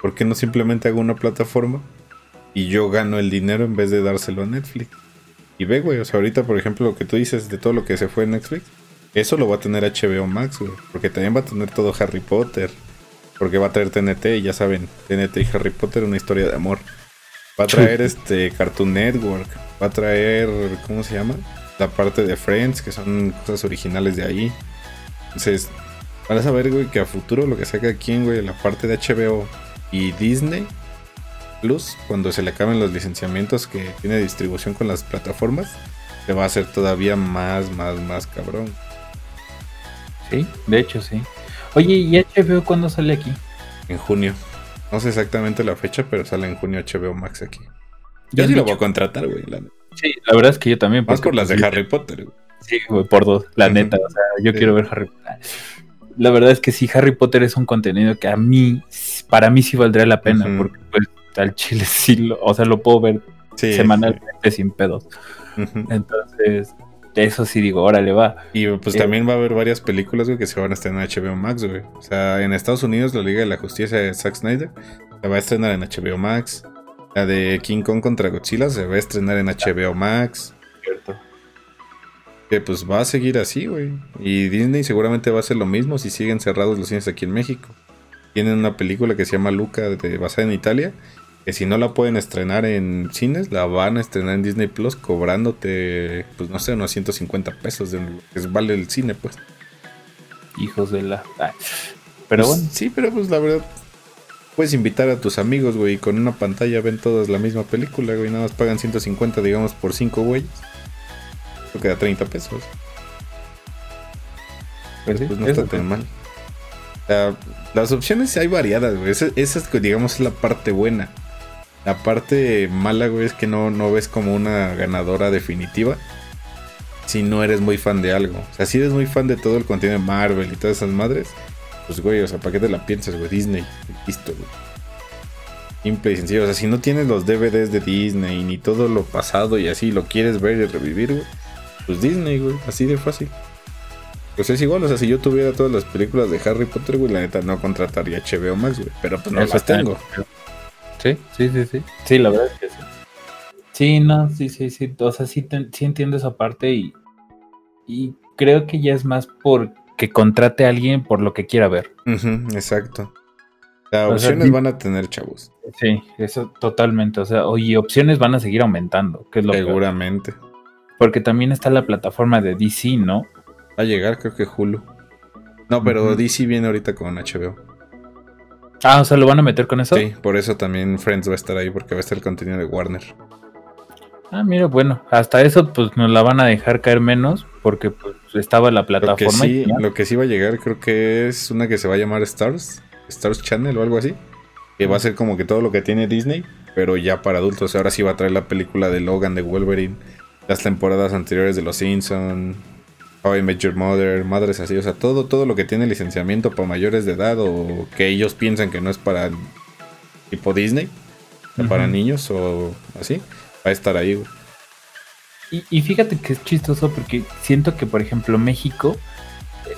¿por qué no simplemente hago una plataforma y yo gano el dinero en vez de dárselo a Netflix? Y ve, güey, o sea, ahorita, por ejemplo, lo que tú dices de todo lo que se fue en Netflix, eso lo va a tener HBO Max, güey, porque también va a tener todo Harry Potter, porque va a traer TNT, y ya saben, TNT y Harry Potter, una historia de amor. Va a traer este Cartoon Network, va a traer, ¿cómo se llama? La parte de Friends, que son cosas originales de ahí. Entonces, van a saber, güey, que a futuro lo que saca aquí, güey, la parte de HBO y Disney Plus, cuando se le acaben los licenciamientos que tiene distribución con las plataformas, se va a hacer todavía más, más, más cabrón. Sí, de hecho sí. Oye, ¿y HBO cuándo sale aquí? En junio. No sé exactamente la fecha, pero sale en junio HBO Max aquí. Yo sí lo voy a contratar, güey. Sí, la verdad es que yo también. Más por las de Harry Potter, güey. Sí, güey, por dos, la neta. O sea, yo quiero ver Harry Potter la verdad es que sí, Harry Potter es un contenido que a mí, para mí sí valdría la pena, porque pues al chile sí, lo, o sea, lo puedo ver semanalmente sin pedos. Entonces, eso sí digo, órale, va. Y pues también va a haber varias películas, güey, que se van a estrenar en HBO Max, güey. O sea, en Estados Unidos la Liga de la Justicia de Zack Snyder se va a estrenar en HBO Max. La de King Kong contra Godzilla se va a estrenar en HBO Max. Cierto que pues va a seguir así, güey. Y Disney seguramente va a hacer lo mismo si siguen cerrados los cines aquí en México. Tienen una película que se llama Luca, de, basada en Italia, que si no la pueden estrenar en cines, la van a estrenar en Disney Plus cobrándote, pues no sé, unos 150 pesos de lo que vale el cine, pues. Hijos de la... Pero pues, bueno. Sí, pero pues la verdad, puedes invitar a tus amigos, güey, y con una pantalla ven todas la misma película, güey, nada más pagan 150, digamos, por 5 güeyes. Creo que da 30 pesos. Pero pues no está tan mal. las opciones hay variadas, güey. Esa, es, digamos, la parte buena. La parte mala, güey, es que no, no ves como una ganadora definitiva si no eres muy fan de algo. O sea, si eres muy fan de todo el contenido de Marvel y todas esas madres, pues, güey, o sea, ¿para qué te la piensas, güey? Disney, listo, güey. Simple y sencillo. O sea, si no tienes los DVDs de Disney ni todo lo pasado y así lo quieres ver y revivir, güey, pues Disney, güey, así de fácil. Pues es igual, o sea, si yo tuviera todas las películas de Harry Potter, güey, la neta no contrataría HBO Max, güey, pero pues no las tengo. Sí, sí, sí, sí. Sí, la verdad es que sí. Sí, no, sí, sí, sí. O sea, sí, sí entiendo esa parte y, y creo que ya es más por que contrate a alguien por lo que quiera ver. exacto. Las opciones van a tener chavos. Sí, eso totalmente. O sea, oye, opciones van a seguir aumentando, que es lo Seguramente. Porque también está la plataforma de DC, ¿no? Va a llegar, creo que Hulu. No, pero DC viene ahorita con HBO. Ah, o sea, ¿lo van a meter con eso? Sí, por eso también Friends va a estar ahí, porque va a estar el contenido de Warner. Ah, mira, bueno, hasta eso pues nos la van a dejar caer menos, porque pues estaba la plataforma. Lo que, sí, lo que sí va a llegar creo que es una que se va a llamar Stars, Stars Channel o algo así. Que va a ser como que todo lo que tiene Disney, pero ya para adultos. Ahora sí va a traer la película de Logan de Wolverine las temporadas anteriores de Los Simpsons, How I Met Your Mother, madres así, o sea, todo, todo lo que tiene licenciamiento para mayores de edad o que ellos piensan que no es para tipo Disney, para niños o así, va a estar ahí, Y, y, fíjate que es chistoso porque siento que, por ejemplo, México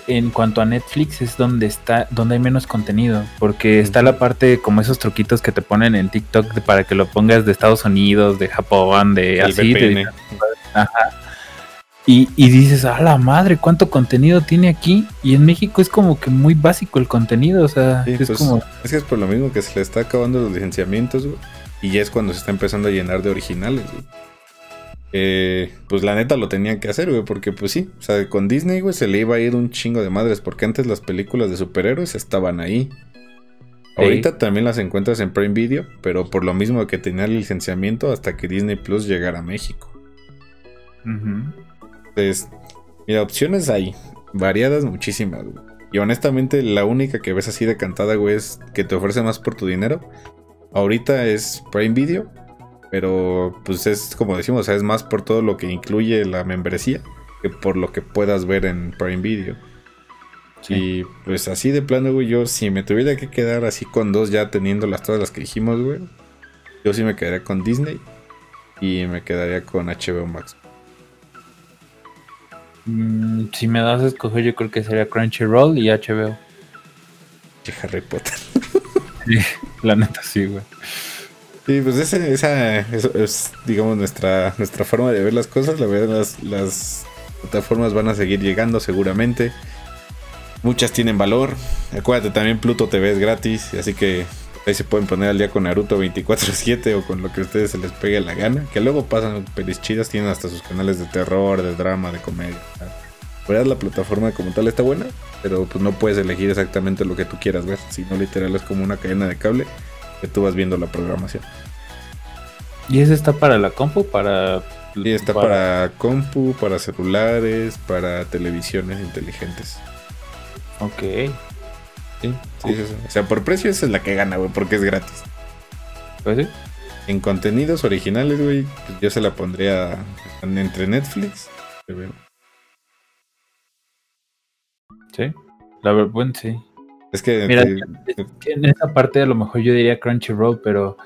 en cuanto a Netflix es donde está, donde hay menos contenido, porque está la parte como esos truquitos que te ponen en TikTok para que lo pongas de Estados Unidos, de Japón, de así, ajá. Y, dices, a la madre, cuánto contenido tiene aquí. Y en México es como que muy básico el contenido, o sea, es pues, como. Es que es por lo mismo que se le está acabando los licenciamientos, Y ya es cuando se está empezando a llenar de originales, eh, pues la neta lo tenían que hacer, güey, porque pues sí, o sea, con Disney, güey, se le iba a ir un chingo de madres, porque antes las películas de superhéroes estaban ahí. Ahorita también las encuentras en Prime Video, pero por lo mismo que tenía el licenciamiento hasta que Disney Plus llegara a México. Entonces, Mira, opciones hay, variadas muchísimas, güey. Y honestamente, la única que ves así de cantada, güey, es que te ofrece más por tu dinero. Ahorita es Prime Video, pero pues es como decimos, es más por todo lo que incluye la membresía que por lo que puedas ver en Prime Video. Y pues así de plano, güey, yo si me tuviera que quedar así con dos ya teniendo las todas las que dijimos, güey, yo sí me quedaría con Disney y me quedaría con HBO Max. Mm, si me das a escoger, yo creo que sería Crunchyroll y HBO. Y Harry Potter. sí, la neta sí, güey. Sí, pues esa, es, digamos, nuestra, nuestra forma de ver las cosas. La verdad, las, las plataformas van a seguir llegando seguramente. Muchas tienen valor. Acuérdate, también Pluto TV es gratis, así que Ahí se pueden poner al día con Naruto 24-7 o con lo que a ustedes se les pegue la gana. Que luego pasan pelis chidas, tienen hasta sus canales de terror, de drama, de comedia. verdad la plataforma como tal está buena, pero pues no puedes elegir exactamente lo que tú quieras ver. Sino literal es como una cadena de cable que tú vas viendo la programación. ¿Y ese está para la compu? Para. Y está para... para compu, para celulares, para televisiones inteligentes. Ok. Sí, sí, sí, O sea, por precio esa es la que gana, güey, porque es gratis. Pues sí. En contenidos originales, güey, pues yo se la pondría entre Netflix. Sí. La verdad, bueno, sí. Es que, Mira, en esa parte a lo mejor yo diría Crunchyroll, pero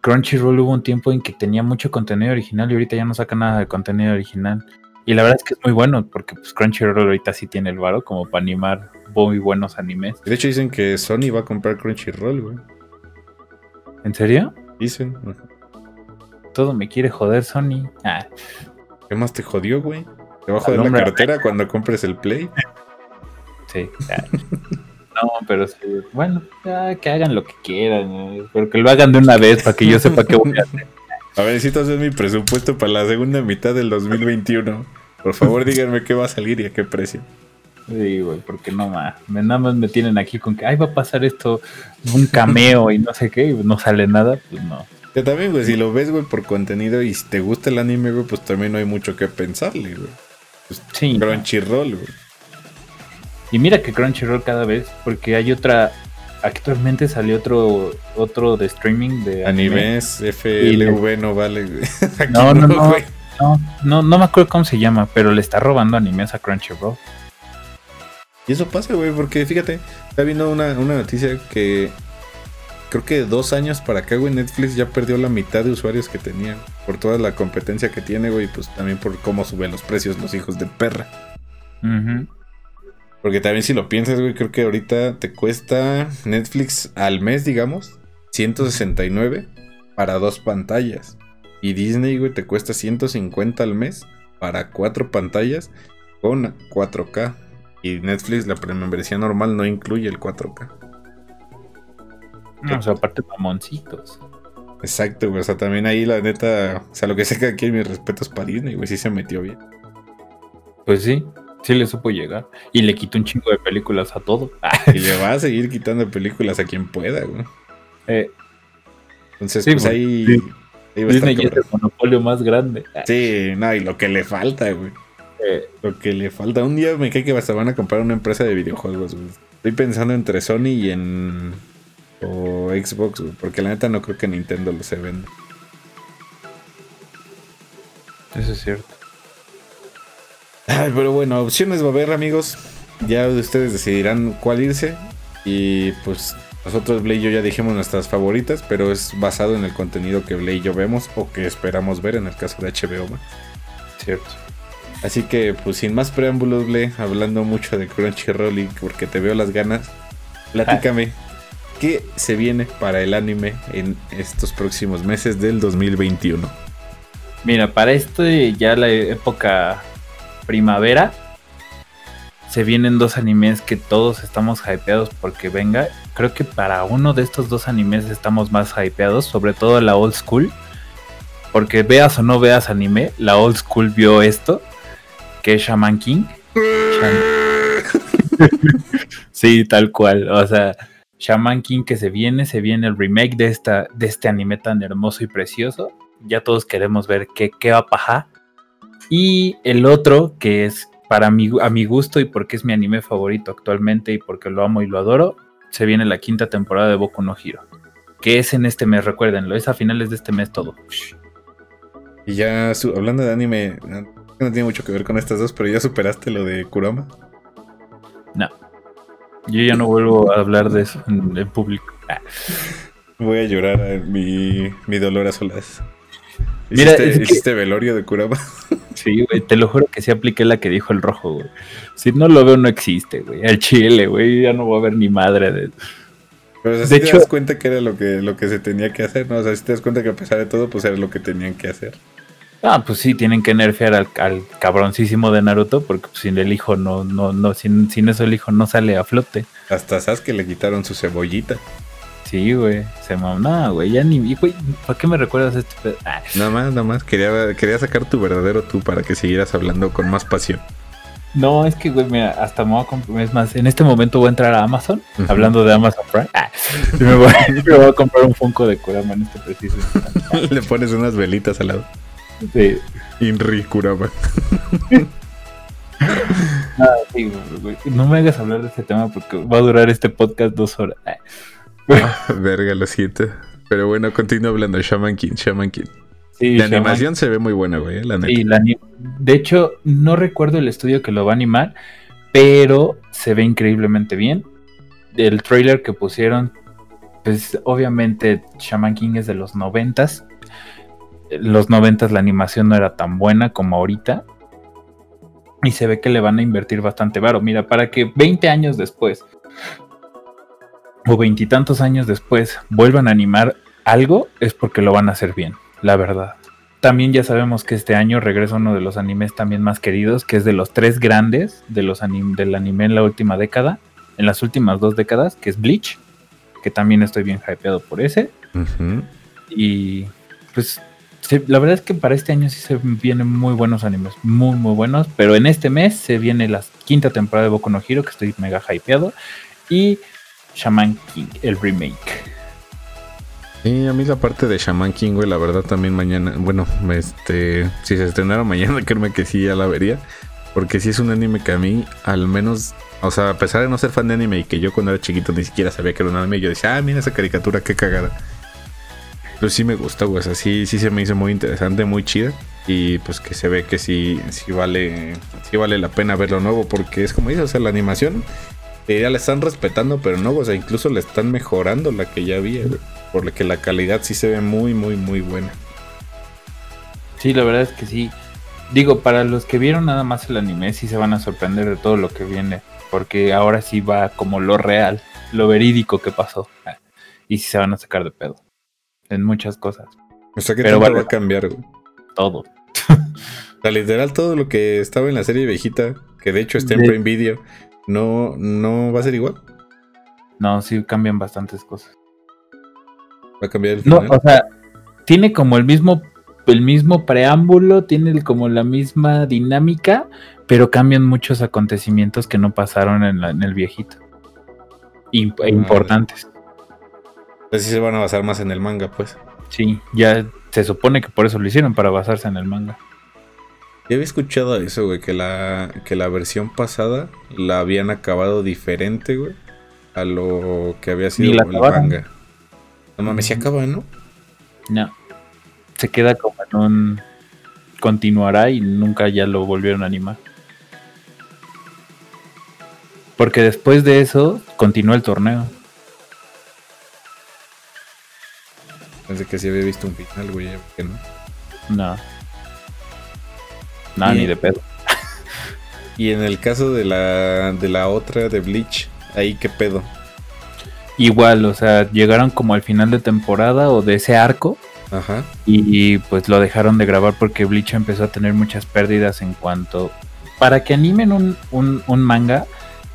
Crunchyroll hubo un tiempo en que tenía mucho contenido original y ahorita ya no saca nada de contenido original. Y la verdad es que es muy bueno, porque pues Crunchyroll ahorita sí tiene el varo como para animar muy buenos animes. De hecho dicen que Sony va a comprar Crunchyroll, güey. ¿En serio? Dicen. Todo me quiere joder Sony. Ah. ¿Qué más te jodió, güey? ¿Te va a joder la cartera cuando compres el Play? Sí. no, pero sí. Bueno, que hagan lo que quieran, pero que lo hagan de una vez para que yo sepa qué voy a hacer. A ver, necesito hacer mi presupuesto para la segunda mitad del 2021. Por favor, díganme qué va a salir y a qué precio. Sí, güey, porque no más. Nada más me tienen aquí con que, ay, va a pasar esto, un cameo y no sé qué, y no sale nada, pues no. Que también, güey, si lo ves, güey, por contenido y si te gusta el anime, güey, pues también no hay mucho que pensarle, güey. Pues, sí. Crunchyroll, güey. Y mira que Crunchyroll cada vez, porque hay otra actualmente salió otro otro de streaming de animes FLV no vale no no no, no no me acuerdo cómo se llama pero le está robando animes a Crunchyroll y eso pasa güey porque fíjate está viendo una, noticia que creo que dos años para acá güey Netflix ya perdió la mitad de usuarios que tenía por toda la competencia que tiene güey pues también por cómo suben los precios los hijos de perra porque también si lo piensas, güey, creo que ahorita te cuesta Netflix al mes, digamos, 169 para dos pantallas. Y Disney, güey, te cuesta 150 al mes para cuatro pantallas con 4K. Y Netflix, la membresía normal, no incluye el 4K. No, o sea, aparte mamoncitos. Exacto, güey. O sea, también ahí la neta. O sea, lo que sé que aquí mis respetos para Disney, güey, sí se metió bien. Pues sí, Sí le supo llegar. Y le quitó un chingo de películas a todo. y le va a seguir quitando películas a quien pueda, güey. Eh, Entonces, pues, pues ahí... Disney es el monopolio más grande. Sí, no, y lo que le falta, güey. Eh, lo que le falta. Un día me cae que hasta van a comprar una empresa de videojuegos, güey. Estoy pensando entre Sony y en... O Xbox, güey. Porque la neta no creo que Nintendo lo se venda. Eso es cierto. Ay, pero bueno, opciones va a haber, amigos. Ya ustedes decidirán cuál irse. Y pues nosotros, Blay y yo ya dijimos nuestras favoritas, pero es basado en el contenido que Blay y yo vemos o que esperamos ver en el caso de HBO Max. Cierto. Así que, pues sin más preámbulos, Blay, hablando mucho de Crunchyroll y porque te veo las ganas, platícame. ¿Qué se viene para el anime en estos próximos meses del 2021? Mira, para esto ya la época primavera se vienen dos animes que todos estamos hypeados porque venga. Creo que para uno de estos dos animes estamos más hypeados, sobre todo la old school. Porque veas o no veas anime, la old school vio esto, que es Shaman King. sí, tal cual. O sea, Shaman King que se viene, se viene el remake de, esta, de este anime tan hermoso y precioso. Ya todos queremos ver qué, qué va a y el otro, que es para mi, a mi gusto y porque es mi anime favorito actualmente y porque lo amo y lo adoro, se viene la quinta temporada de Boku no Hero. Que es en este mes, recuérdenlo, es a finales de este mes todo. Y ya, hablando de anime, no tiene mucho que ver con estas dos, pero ya superaste lo de Kurama. No. Yo ya no vuelvo a hablar de eso en, público. Voy a llorar mi, mi dolor a solas. Mira, ¿Hiciste, velorio de Kurama? Sí, güey, te lo juro que sí apliqué la que dijo el rojo, güey. Si no lo veo, no existe, güey. El chile, güey, ya no voy a ver ni madre de... Pero o sea, te das cuenta que era lo que, lo que se tenía que hacer, ¿no? O sea, si te das cuenta que a pesar de todo, pues era lo que tenían que hacer. Ah, pues sí, tienen que nerfear al, al cabroncísimo de Naruto, porque pues, sin el hijo no, no, no, sin, sin eso el hijo no sale a flote. Hasta sabes que le quitaron su cebollita. Sí, güey. Se mamó. güey. Ya ni. Güey, ¿para qué me recuerdas este pedo? Ah. Nada más, nada más. Quería, quería sacar tu verdadero tú para que siguieras hablando con más pasión. No, es que, güey, mira, hasta me voy a comprar. Es más, en este momento voy a entrar a Amazon, hablando de Amazon Prime. Ah, y me, voy, a comprar un Funko de Kurama en este preciso Le pones unas velitas al lado. Sí. Inri Kurama. Ah, sí. No me hagas hablar de este tema porque va a durar este podcast dos horas. Ah. verga, lo siento. Pero bueno, continúo hablando. Shaman King, Shaman King. la animación se ve muy buena, güey, la neta. de hecho, no recuerdo el estudio que lo va a animar, pero se ve increíblemente bien. El trailer que pusieron, pues obviamente Shaman King es de los noventas. Los noventas la animación no era tan buena como ahorita. Y se ve que le van a invertir bastante varo. Mira, para que 20 años después o veintitantos años después vuelvan a animar algo, es porque lo van a hacer bien, la verdad. También ya sabemos que este año regresa uno de los animes también más queridos, que es de los tres grandes de los del anime en la última década, en las últimas dos décadas, que es Bleach, que también estoy bien hypeado por ese. Y pues la verdad es que para este año sí se vienen muy buenos animes, muy muy buenos, pero en este mes se viene la quinta temporada de Boku no Hero, que estoy mega hypeado. Y Shaman King, el remake. Sí, a mí la parte de Shaman King, güey, la verdad también mañana, bueno, este, si se estrenara mañana, créeme que sí, ya la vería. Porque sí es un anime que a mí, al menos, o sea, a pesar de no ser fan de anime y que yo cuando era chiquito ni siquiera sabía que era un anime, yo decía, ah, mira esa caricatura, qué cagada. Pero sí me gusta, güey, o sí, se me hizo muy interesante, muy chida. Y pues que se ve que sí, sí vale, sí vale la pena verlo nuevo, porque es como dices, o sea, la animación ya la están respetando, pero no, o sea, incluso le están mejorando la que ya había, Por lo que la calidad sí se ve muy, muy, muy buena. Sí, la verdad es que sí. Digo, para los que vieron nada más el anime, sí se van a sorprender de todo lo que viene. Porque ahora sí va como lo real, lo verídico que pasó. Y sí se van a sacar de pedo. En muchas cosas. O sea que todo va a cambiar, Todo. o sea, literal, todo lo que estaba en la serie viejita, que de hecho está en Prime Video, no, no va a ser igual. No, sí cambian bastantes cosas. Va a cambiar el final. No, o sea, tiene como el mismo, el mismo preámbulo, tiene como la misma dinámica, pero cambian muchos acontecimientos que no pasaron en, el viejito. e ah. importantes. Pues sí se van a basar más en el manga, pues. Sí, ya se supone que por eso lo hicieron, para basarse en el manga. Yo había escuchado eso, güey, que la, que la versión pasada la habían acabado diferente, güey, a lo que había sido el manga. No mames, se acaba, ¿no? No. Se queda como en un. Continuará y nunca ya lo volvieron a animar. Porque después de eso, continúa el torneo. Pensé que sí había visto un final, güey, ¿qué no? No. No, ni de pedo. y en el caso de la, de la otra, de Bleach, ahí qué pedo. Igual, o sea, llegaron como al final de temporada o de ese arco. Ajá. Y, pues lo dejaron de grabar porque Bleach empezó a tener muchas pérdidas en cuanto... Para que animen un, un, manga,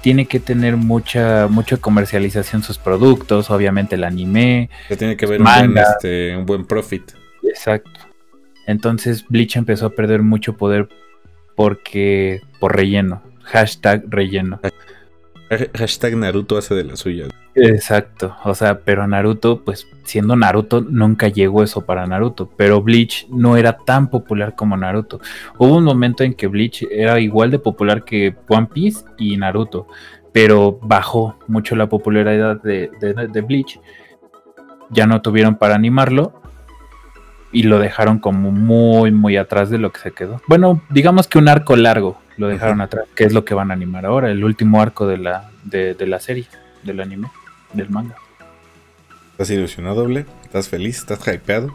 tiene que tener mucha mucha comercialización sus productos, obviamente el anime. Que tiene que ver un buen, este, un buen profit. Exacto. Entonces Bleach empezó a perder mucho poder porque por relleno. Hashtag relleno. Hashtag Naruto hace de la suya. Exacto, o sea, pero Naruto, pues siendo Naruto, nunca llegó eso para Naruto, pero Bleach no era tan popular como Naruto. Hubo un momento en que Bleach era igual de popular que One Piece y Naruto, pero bajó mucho la popularidad de, de Bleach. Ya no tuvieron para animarlo y lo dejaron como muy, muy atrás de lo que se quedó. Bueno, digamos que un arco largo lo dejaron atrás, que es lo que van a animar ahora, el último arco de la, de, la serie, del anime, del manga. ¿Estás ilusionado, doble? ¿Estás feliz? ¿Estás hypeado?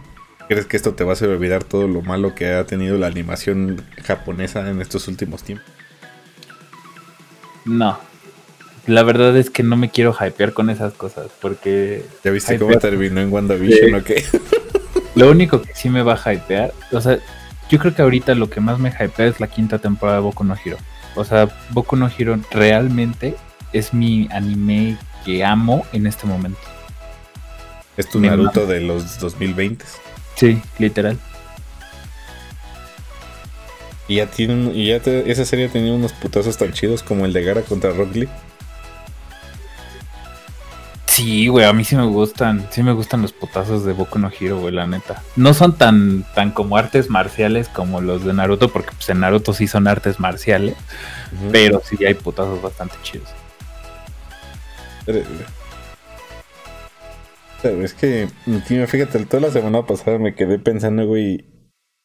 ¿Crees que esto te va a hacer olvidar todo lo malo que ha tenido la animación japonesa en estos últimos tiempos? No. La verdad es que no me quiero hypear con esas cosas, porque... ¿Ya viste cómo terminó en WandaVision o qué? Lo único que sí me va a hypear, o sea, yo creo que ahorita lo que más me hypea es la quinta temporada de Boku no Hero. O sea, Boku no Hero realmente es mi anime que amo en este momento. Es tu Naruto de los 2020. Sí, literal. Y ya tiene y ya esa serie tenía unos putazos tan chidos como el de Gara contra Rock Lee. Sí, güey, a mí sí me gustan, sí me gustan los putazos de Boku no Hero, güey, la neta. No son tan, tan como artes marciales como los de Naruto, porque pues en Naruto sí son artes marciales, pero sí hay putazos bastante chidos. es que, fíjate, toda la semana pasada me quedé pensando, güey,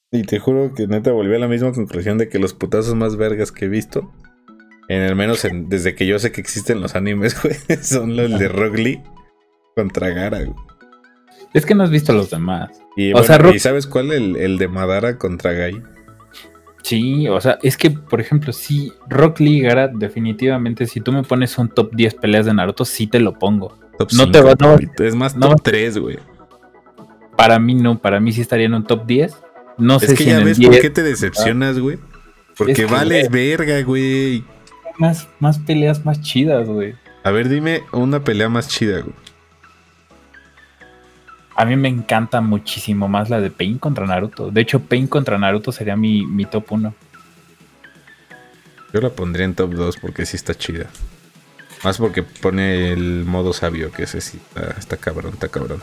y te juro que neta volví a la misma conclusión de que los putazos más vergas que he visto en el menos desde que yo sé que existen los animes, güey, son los de Rock Lee contra Gara, güey. Es que no has visto los demás. Y, o sea, ¿y sabes cuál? El, el, de Madara contra Gai. Sí, o sea, es que, por ejemplo, si Rock Lee y Gara, definitivamente, si tú me pones un top 10 peleas de Naruto, sí te lo pongo. no te va, no, Es más, top 3, güey. Para mí no, para mí sí estaría en un top 10. No es sé que ya ves por qué te decepcionas, güey. Porque vales verga, güey más, más peleas más chidas, güey. A ver, dime una pelea más chida, güey. A mí me encanta muchísimo más la de Pain contra Naruto. De hecho, Pain contra Naruto sería mi, top 1. Yo la pondría en top 2 porque sí está chida. Más porque pone el modo sabio, que ese sí está, está cabrón, está cabrón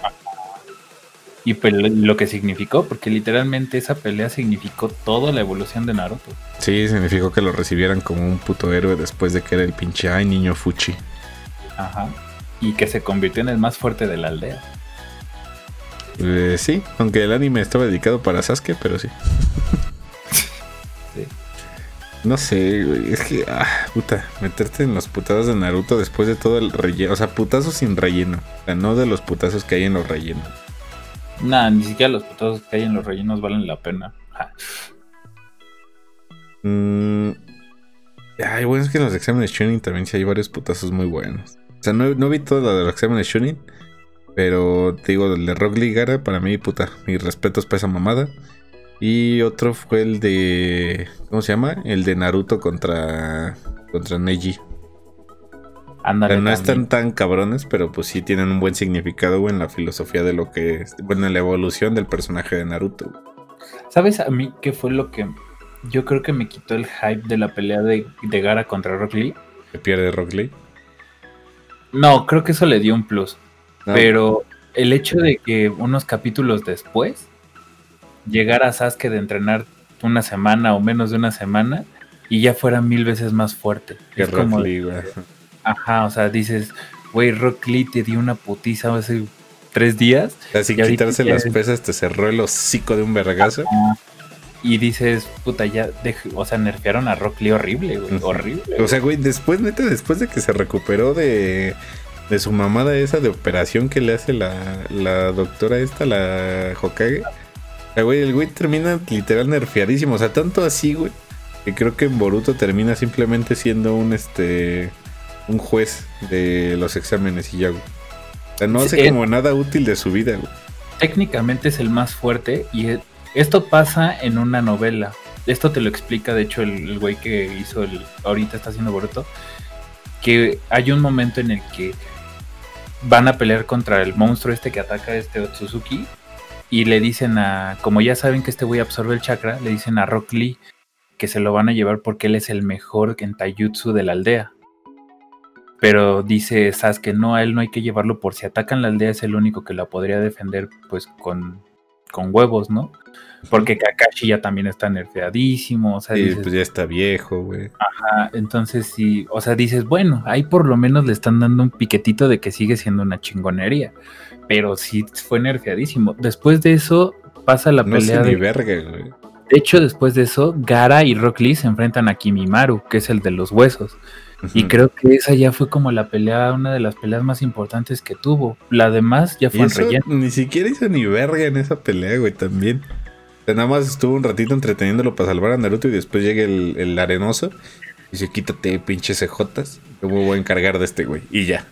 y lo que significó, porque literalmente esa pelea significó toda la evolución de Naruto. Sí, significó que lo recibieran como un puto héroe después de que era el pinche ay niño Fuchi. Ajá. Y que se convirtió en el más fuerte de la aldea. Eh, sí, aunque el anime estaba dedicado para Sasuke, pero sí. sí. No sé, güey, es que, ah, puta, meterte en los putazos de Naruto después de todo el relleno, o sea, putazos sin relleno, o sea, no de los putazos que hay en los rellenos. Nah, ni siquiera los putazos que hay en los rellenos valen la pena. Mm, ay, bueno, es que en los exámenes tuning también sí hay varios putazos muy buenos. O sea, no, no vi todo de los exámenes tuning, pero te digo, el de Rock Ligara, para mí, puta, mis respetos para esa mamada. Y otro fue el de. ¿Cómo se llama? El de Naruto contra. contra Neji no están tan cabrones, pero pues sí tienen un buen significado, en la filosofía de lo que es, bueno, en la evolución del personaje de Naruto. ¿Sabes a mí qué fue lo que yo creo que me quitó el hype de la pelea de, de Gara contra Rock Lee? ¿Que pierde Rock Lee? No, creo que eso le dio un plus. Ah. Pero el hecho de que unos capítulos después llegara Sasuke de entrenar una semana o menos de una semana y ya fuera mil veces más fuerte. Que Rock Lee, güey. Ajá, o sea, dices, güey, Rock Lee te dio una putiza hace tres días. Así quitarse las pesas te cerró el hocico de un vergazo. Y dices, puta, ya, o sea, nerfearon a Rock Lee horrible, güey, horrible. O sea, güey, después, neta, después de que se recuperó de, de su mamada esa de operación que le hace la, la doctora esta, la Hokage. Güey, el güey termina literal nerfeadísimo. O sea, tanto así, güey, que creo que en Boruto termina simplemente siendo un, este un juez de los exámenes y ya, O sea, no hace como nada útil de su vida, Técnicamente es el más fuerte y e, esto pasa en una novela. Esto te lo explica, de hecho, el, güey que hizo el. Ahorita está haciendo Boruto. Que hay un momento en el que van a pelear contra el monstruo este que ataca a este Otsutsuki. Y le dicen a. Como ya saben que este güey absorbe el chakra, le dicen a Rock Lee que se lo van a llevar porque él es el mejor en Taijutsu de la aldea pero dice Sasuke, no, a él no hay que llevarlo por si atacan la aldea, es el único que la podría defender pues con, con huevos, ¿no? Porque Kakashi ya también está nerfeadísimo, o sea, Sí, dices, pues ya está viejo, güey. ajá, entonces sí, o sea, dices, bueno, ahí por lo menos le están dando un piquetito de que sigue siendo una chingonería, pero sí fue nerfeadísimo. Después de eso pasa la No pelea ni de... verga, güey. De hecho, después de eso, Gara y Rock Lee se enfrentan a Kimimaru, que es el de los huesos. Y creo que esa ya fue como la pelea, una de las peleas más importantes que tuvo. La demás ya fue en relleno. ni siquiera hizo ni verga en esa pelea, güey, también. O sea, nada más estuvo un ratito entreteniéndolo para salvar a Naruto y después llega el, el arenoso y dice, quítate, pinches cejotas. Yo me voy a encargar de este güey. Y ya.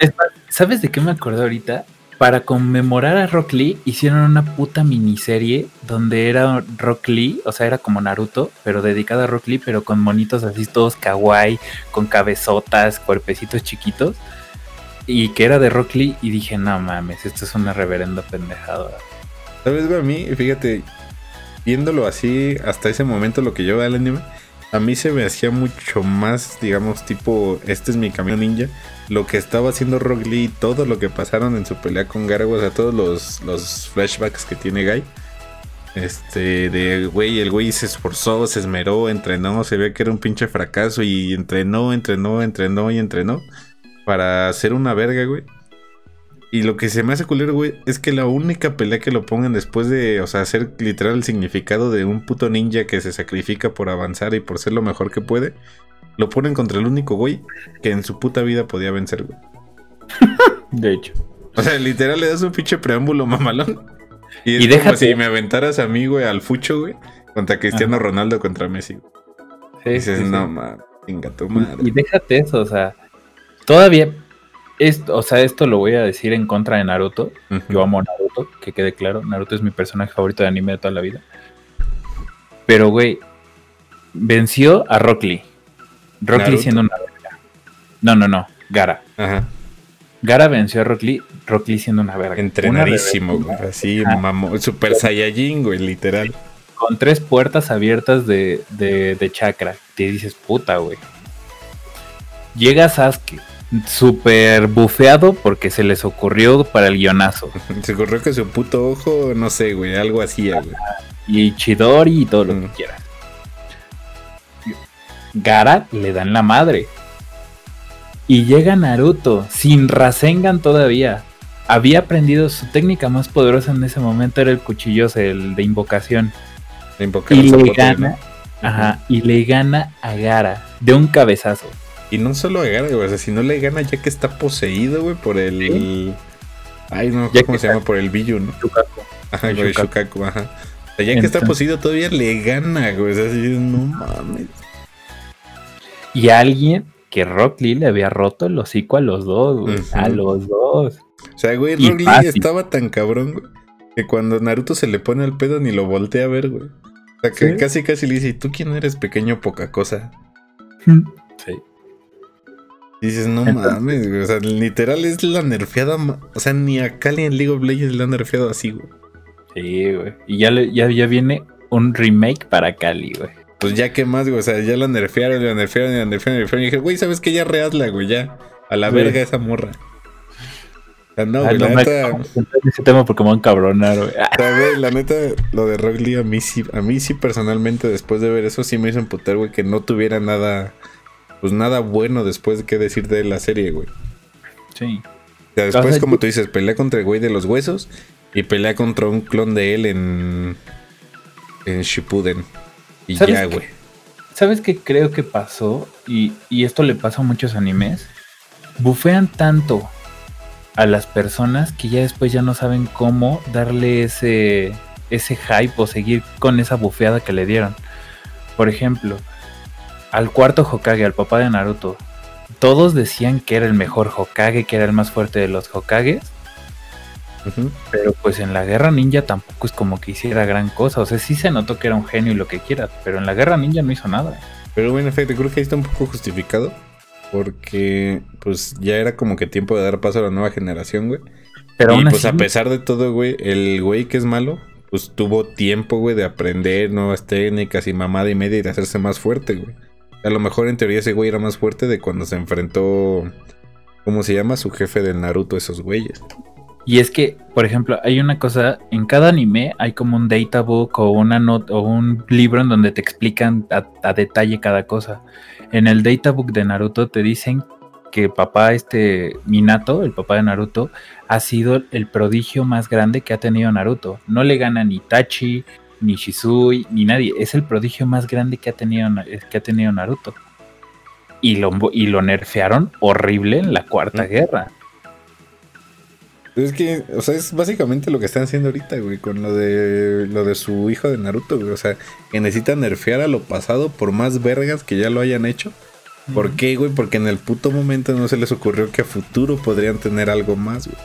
¿Sabes de qué me acordé ahorita? Para conmemorar a Rock Lee, hicieron una puta miniserie donde era Rock Lee, o sea, era como Naruto, pero dedicada a Rock Lee, pero con monitos así todos kawaii, con cabezotas, cuerpecitos chiquitos, y que era de Rock Lee, y dije, no mames, esto es una reverenda pendejada. ¿Sabes? A mí, fíjate, viéndolo así, hasta ese momento, lo que yo veo al anime, a mí se me hacía mucho más, digamos, tipo, este es mi camino ninja. Lo que estaba haciendo Rock Lee, todo lo que pasaron en su pelea con Gargo, o sea, todos los, los flashbacks que tiene Guy. Este, de güey, el güey se esforzó, se esmeró, entrenó, se ve que era un pinche fracaso y entrenó, entrenó, entrenó y entrenó para hacer una verga, güey. Y lo que se me hace culero, güey, es que la única pelea que lo pongan después de, o sea, hacer literal el significado de un puto ninja que se sacrifica por avanzar y por ser lo mejor que puede, lo ponen contra el único güey que en su puta vida podía vencer, güey. De hecho. O sea, literal le das un pinche preámbulo mamalón. Y es Y como si me aventaras a mí, güey, al fucho, güey, contra Cristiano Ronaldo contra Messi. güey. Sí, Y dices, sí, sí. no, man, chinga tu Y- madre. Y déjate eso, o sea, todavía, esto, o sea, esto lo voy a decir en contra de Naruto. Yo amo a Naruto, que quede claro. Naruto es mi personaje favorito de anime de toda la vida. Pero, güey, venció a Rock Lee. Rock Lee siendo una verga. No, no, no, Gara. Ajá. Gara venció a Rock Lee, Rock Lee siendo una verga. Entrenadísimo, Una güey. Así, mamó. Super Saiyajin, güey, literal. Con tres puertas abiertas de, de, de chakra. Te dices, puta, güey. Llega Sasuke, súper bufeado porque se les ocurrió para el guionazo. Se corrió que su puto ojo, no sé, güey, algo hacía, güey. y Chidori y todo lo Mm. que quieras. Gara le dan la madre. Y llega Naruto, sin Rasengan todavía. Había aprendido su técnica más poderosa en ese momento, era el cuchilloso, el de invocación. Y le gana, ajá, y le gana a Gara de un cabezazo. Y no solo agarra, güey, o sea, si no le gana ya que está poseído, güey, por el... Ay, no Ya cómo se llama, por el Billu, ¿no? Chukaku. Ajá, güey, Shukaku. Shukaku, ajá. O sea, ya que está poseído todavía le gana, güey. O sea, así, no mames. Y alguien que Rock Lee le había roto el hocico a los dos, güey, a los dos. O sea, güey, Y Rock Lee estaba tan cabrón, güey, que cuando Naruto se le pone al pedo ni lo voltea a ver, güey. O sea, que Sí. casi casi le dice, ¿y tú quién eres, pequeño poca cosa? Sí. Y dices, no Entonces- mames, güey. O sea, literal es la nerfeada. O sea, ni a Cali en League of Legends le han nerfeado así, güey. Sí, güey. Y ya, le- ya, ya viene un remake para Cali, güey. Pues ya que más, güey. O sea, ya la nerfearon, la nerfearon, la nerfearon, la nerfearon. Y dije, güey, ¿sabes qué? Ya rehazla, güey, ya. A la Güey. verga esa morra. O sea, no, Ah, güey, no la me neta. ese tema porque me van a encabronar, güey. Ah, O sea, güey, la neta, lo de Rock Lee a mí sí, a mí sí personalmente después de ver eso sí me hizo emputar, güey, que no tuviera nada, pues nada bueno después de qué decir de la serie, güey. Sí. O sea, después, sea, como tú dices, pelea contra el güey de los huesos y pelea contra un clon de él en, en Shippuden. Y ¿Sabes ya, güey. ¿Sabes qué creo que pasó? Y, y esto le pasa a muchos animes. Bufean tanto a las personas que ya después ya no saben cómo darle ese, ese hype o seguir con esa bufeada que le dieron. Por ejemplo, al cuarto Hokage, al papá de Naruto, todos decían que era el mejor Hokage, que era el más fuerte de los Hokages. Pero pues en la guerra ninja tampoco es como que hiciera gran cosa. O sea, sí se notó que era un genio y lo que quieras, pero en la guerra ninja no hizo nada. Pero bueno, efecto, creo que ahí está un poco justificado. Porque, pues, ya era como que tiempo de dar paso a la nueva generación, güey. Pero y aún pues así, a pesar de todo, güey, el güey que es malo, pues tuvo tiempo, güey, de aprender nuevas técnicas y mamada y media y de hacerse más fuerte, güey. A lo mejor en teoría ese güey era más fuerte de cuando se enfrentó ¿Cómo se llama su jefe del Naruto, esos güeyes? Y es que, por ejemplo, hay una cosa, en cada anime hay como un databook o, una o un libro en donde te explican a, detalle cada cosa. En el databook de Naruto te dicen que papá, este Minato, el papá de Naruto, ha sido el prodigio más grande que ha tenido Naruto. No le gana ni Tachi, ni Shizui, ni nadie. Es el prodigio más grande que ha tenido, que ha tenido Naruto. Y lo, y lo nerfearon horrible en la cuarta guerra. Es que, o sea, es básicamente lo que están haciendo ahorita, güey, con lo de lo de su hijo de Naruto, güey. O sea, que necesitan nerfear a lo pasado por más vergas que ya lo hayan hecho. ¿Por qué, güey? Porque en el puto momento no se les ocurrió que a futuro podrían tener algo más, güey.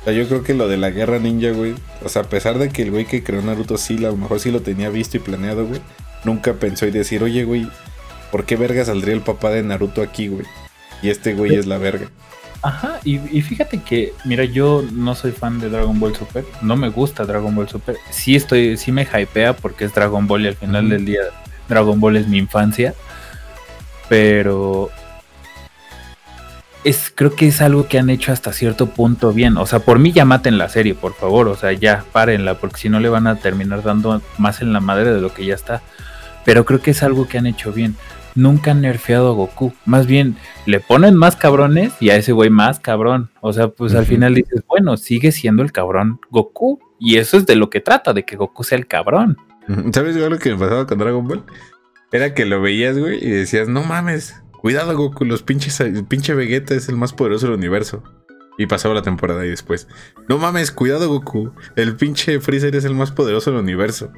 O sea, yo creo que lo de la guerra ninja, güey. O sea, a pesar de que el güey que creó Naruto sí, a lo mejor sí lo tenía visto y planeado, güey. Nunca pensó y decir, oye, güey, ¿por qué verga saldría el papá de Naruto aquí, güey? Y este güey es la verga. Ajá, y, fíjate que, mira, yo no soy fan de Dragon Ball Super, no me gusta Dragon Ball Super, sí estoy, sí me hypea porque es Dragon Ball y al final del día Dragon Ball es mi infancia, pero es, creo que es algo que han hecho hasta cierto punto bien, o sea, por mí ya maten la serie, por favor, o sea, ya párenla, porque si no le van a terminar dando más en la madre de lo que ya está, pero creo que es algo que han hecho bien nunca han nerfeado a Goku. Más bien, le ponen más cabrones y a ese güey más cabrón. O sea, pues al final dices, bueno, sigue siendo el cabrón Goku. Y eso es de lo que trata, de que Goku sea el cabrón. ¿Sabes lo que me pasaba con Dragon Ball? Era que lo veías, güey, y decías, no mames, cuidado Goku, los pinches, el pinche Vegeta es el más poderoso del universo. Y pasaba la temporada y después, no mames, cuidado Goku, el pinche Freezer es el más poderoso del universo.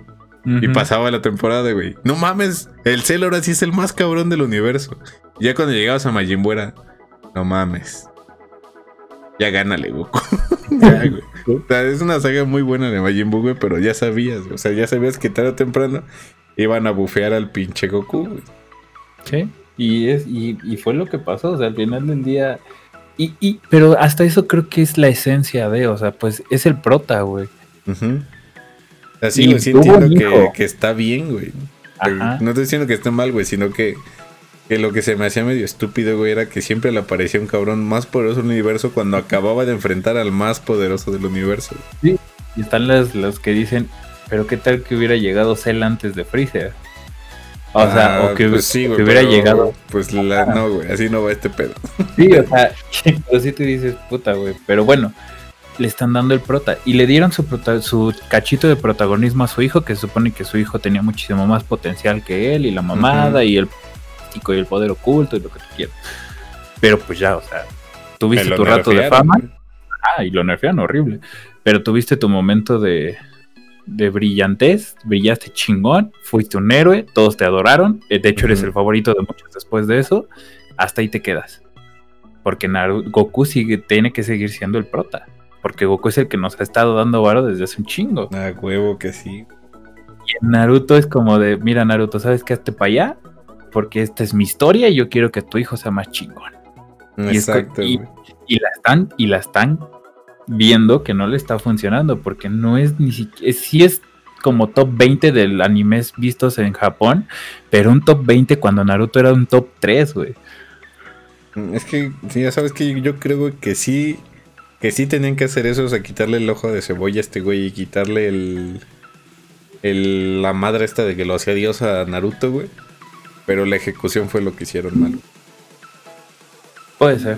Y pasaba la temporada, güey. No mames, el Cell ahora sí es el más cabrón del universo. Ya cuando llegabas a Majin Buu no mames. Ya gánale, Goku. ya, güey. O sea, es una saga muy buena de Majin Buu, güey, pero ya sabías, o sea, ya sabías que tarde o temprano iban a bufear al pinche Goku, güey. Sí, y, es, y, fue lo que pasó, o sea, al final del día... Y, y, pero hasta eso creo que es la esencia de, o sea, pues es el prota, güey. Ajá Así, güey, sí entiendo que, está bien, güey. No estoy diciendo que esté mal, güey, sino que, que, lo que se me hacía medio estúpido, güey, era que siempre le aparecía un cabrón más poderoso del universo cuando acababa de enfrentar al más poderoso del universo. Sí, y están las, los que dicen, pero qué tal que hubiera llegado Cell antes de Freezer. O sea, o ah, que, pues hubiera llegado. Pues la, no, güey, así no va este pedo. Sí, o sea, pero sí te dices, puta, güey. Pero bueno, le están dando el prota y le dieron su, su cachito de protagonismo a su hijo, que se supone que su hijo tenía muchísimo más potencial que él y la mamada y el y el poder oculto y lo que tú quieras. Pero pues ya, o sea, tuviste tu rato de fama. Ah, y lo nerfean horrible. Pero tuviste tu momento de, de brillantez, brillaste chingón, fuiste un héroe, todos te adoraron, eh, de hecho eres el favorito de muchos después de eso, hasta ahí te quedas. Porque Goku sigue, tiene que seguir siendo el prota. Porque Goku es el que nos ha estado dando varo desde hace un chingo. Ah, huevo que sí. Y en Naruto es como de, mira Naruto, ¿sabes qué? Hazte para allá, porque esta es mi historia y yo quiero que tu hijo sea más chingón. Exacto. Y, la están, y la están viendo que no le está funcionando, porque no es ni siquiera, sí es como top 20 del animes vistos en Japón, pero un top 20 cuando Naruto era un top 3, güey. Es que, sí, ya sabes que yo creo que sí que sí tenían que hacer eso, o sea, quitarle el ojo de cebolla a este güey y quitarle el, el, la madre esta de que lo hacía Dios a Naruto, güey. Pero la ejecución fue lo que hicieron mal. Puede ser.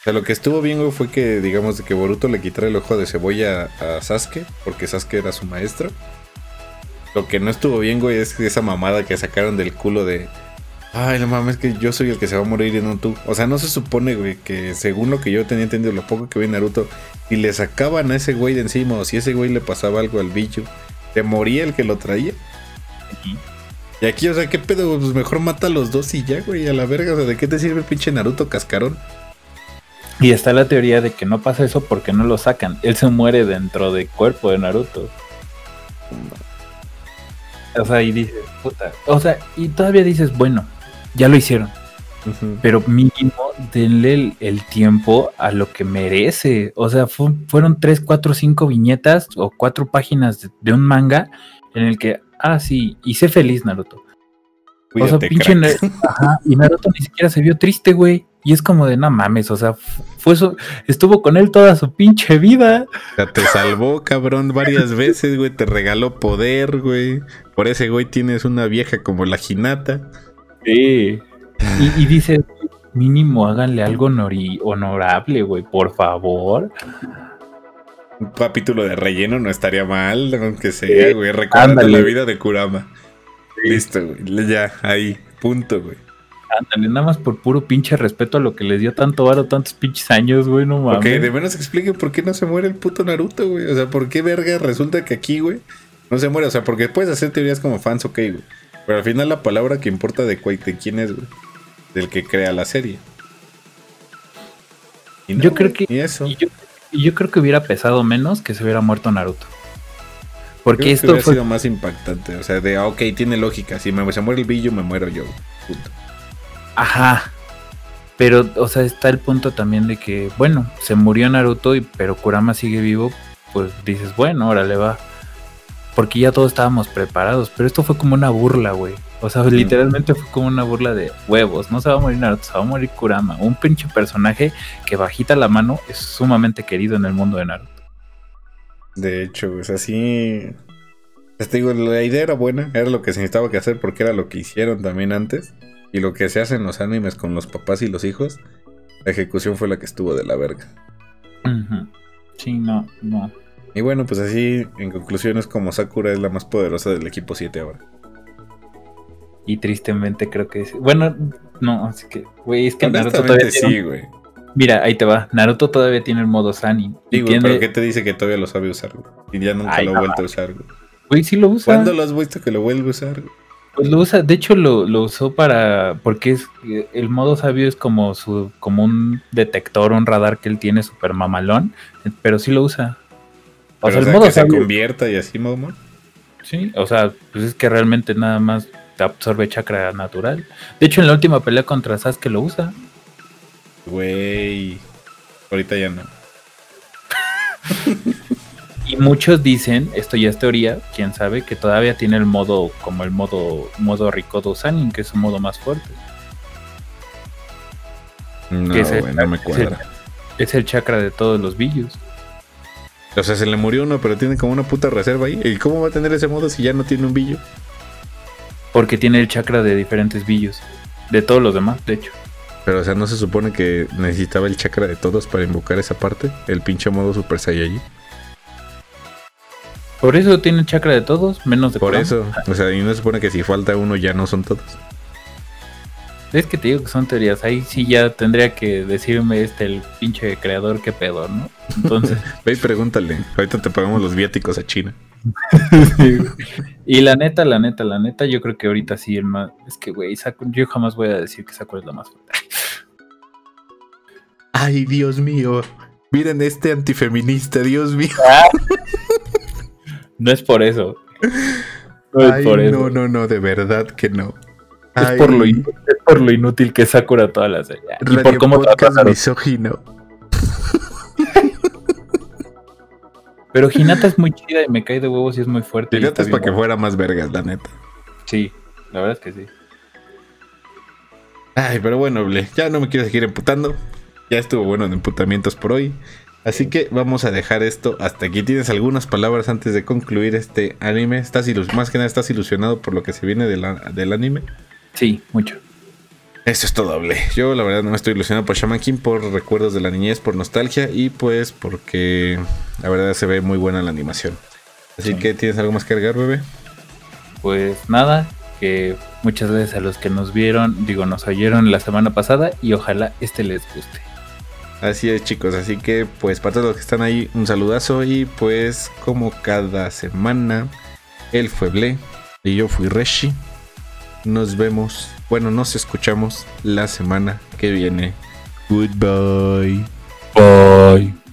O sea, lo que estuvo bien, güey, fue que, digamos, de que Boruto le quitara el ojo de cebolla a Sasuke, porque Sasuke era su maestro. Lo que no estuvo bien, güey, es esa mamada que sacaron del culo de Ay, no mames, que yo soy el que se va a morir y no tú. O sea, no se supone, güey, que según lo que yo tenía entendido, lo poco que vi en Naruto, si le sacaban a ese güey de encima o si ese güey le pasaba algo al bicho, ¿te moría el que lo traía? Y aquí, o sea, ¿qué pedo? Pues mejor mata a los dos y ya, güey, a la verga. O sea, ¿de qué te sirve el pinche Naruto cascarón? Y está la teoría de que no pasa eso porque no lo sacan. Él se muere dentro del cuerpo de Naruto. O sea, y dices, puta. O sea, y todavía dices, bueno, ya lo hicieron. Pero mínimo denle el, tiempo a lo que merece. O sea, fueron 3, 4, 5 viñetas o 4 páginas de, un manga en el que, ah, sí, hice feliz Naruto. o sea, pinche Ajá, y Naruto ni siquiera se vio triste, güey. Y es como de no mames, o sea, fue eso, estuvo con él toda su pinche vida. O sea, te salvó, cabrón, varias veces, güey, te regaló poder, güey. Por ese güey tienes una vieja como la Jinata. Sí. Y, dice, mínimo háganle algo honorable, güey, por favor. Un capítulo de relleno no estaría mal, aunque sea, güey, recordando la vida de Kurama. Listo, güey. Ya, ahí. Punto, güey. Ándale, nada más por puro pinche respeto a lo que les dio tanto varo tantos pinches años, güey, no mames. Ok, de menos explique por qué no se muere el puto Naruto, güey. O sea, por qué verga resulta que aquí, güey, no se muere. O sea, porque puedes hacer teorías como fans, ok, güey. Pero al final la palabra que importa de, de quién es, güey. Del que crea la serie. yo creo que. Y eso. yo, yo creo que hubiera pesado menos que se hubiera muerto Naruto. Porque esto fue... sido más impactante. O sea, de, ah, ok, tiene lógica. Si me, se muere el billo, me muero yo. Punto. Ajá. Pero, o sea, está el punto también de que, bueno, se murió Naruto, y, pero Kurama sigue vivo. Pues dices, bueno, órale va. Porque ya todos estábamos preparados. Pero esto fue como una burla, güey. O sea, literalmente fue como una burla de huevos. No se va a morir Naruto, se va a morir Kurama. Un pinche personaje que bajita la mano es sumamente querido en el mundo de Naruto. De hecho, pues así. Te digo, la idea era buena, era lo que se necesitaba que hacer porque era lo que hicieron también antes. Y lo que se hace en los animes con los papás y los hijos, la ejecución fue la que estuvo de la verga. Sí, no, no. Y bueno, pues así, en conclusión, es como Sakura es la más poderosa del equipo 7 ahora. Y tristemente creo que es. Bueno, no, así que, güey, es que Naruto todavía sí, güey. Mira, ahí te va. Naruto todavía tiene el modo Sani. Sí, güey, pero ¿qué te dice que todavía lo sabe usar, güey? Y ya nunca lo ha vuelto a usar, güey. Güey, sí lo usa. ¿Cuándo lo has visto que lo vuelve a usar, güey? Pues lo usa, de hecho lo, lo, usó para, porque es el modo sabio es como su, como un detector, un radar que él tiene super mamalón, pero sí lo usa. O sea, el modo que se convierta y así, mamá. Sí, o sea, pues es que realmente nada más te absorbe chakra natural. De hecho, en la última pelea contra Sasuke lo usa. Güey. Ahorita ya no. y muchos dicen, esto ya es teoría, quién sabe, que todavía tiene el modo, como el modo, modo Rikodo Sanin, que es un modo más fuerte. No, no me cuadra. Es el, chakra de todos los villos. O sea, se le murió uno, pero tiene como una puta reserva ahí. ¿Y cómo va a tener ese modo si ya no tiene un billo? Porque tiene el chakra de diferentes villos. De todos los demás, de hecho. Pero, o sea, ¿no se supone que necesitaba el chakra de todos para invocar esa parte? El pinche modo Super Saiyajin. Por eso tiene el chakra de todos, menos de Por eso, o sea, y no se supone que si falta uno ya no son todos. Es que te digo que son teorías. Ahí sí ya tendría que decirme este el pinche creador qué pedo, ¿no? Entonces. Ve y pregúntale. Ahorita te pagamos los viáticos a China. Y la neta, la neta, la neta, yo creo que ahorita sí el más. Es que, güey, yo jamás voy a decir que Sakura es la más fuerte. Ay, Dios mío. Miren este antifeminista, Dios mío. no es por eso. No es por eso. No, no, no, de verdad que no. Es, por lo, por lo, inútil que es Sakura toda la serie. Y por cómo podcast misógino. Pero Hinata es muy chida y me cae de huevos y es muy fuerte. Hinata es para que fuera más vergas, la neta. Sí, la verdad es que sí. Ay, pero bueno, ya no me quiero seguir emputando. Ya estuvo bueno de emputamientos por hoy. Así que vamos a dejar esto hasta aquí. ¿Tienes algunas palabras antes de concluir este anime? ¿Estás más que nada estás ilusionado por lo que se viene del anime? Sí, mucho. Eso es todo, doble. Yo la verdad no me estoy ilusionado por Shaman King por recuerdos de la niñez, por nostalgia y pues porque la verdad se ve muy buena la animación. Así que tienes algo más que agregar, bebé. Pues nada, que muchas gracias a los que nos vieron, digo, nos oyeron la semana pasada y ojalá este les guste. Así es, chicos. Así que, pues, para todos los que están ahí, un saludazo. Y pues, como cada semana, él fue Ble y yo fui Reshi. Nos vemos bueno, nos escuchamos la semana que viene. Goodbye. Bye.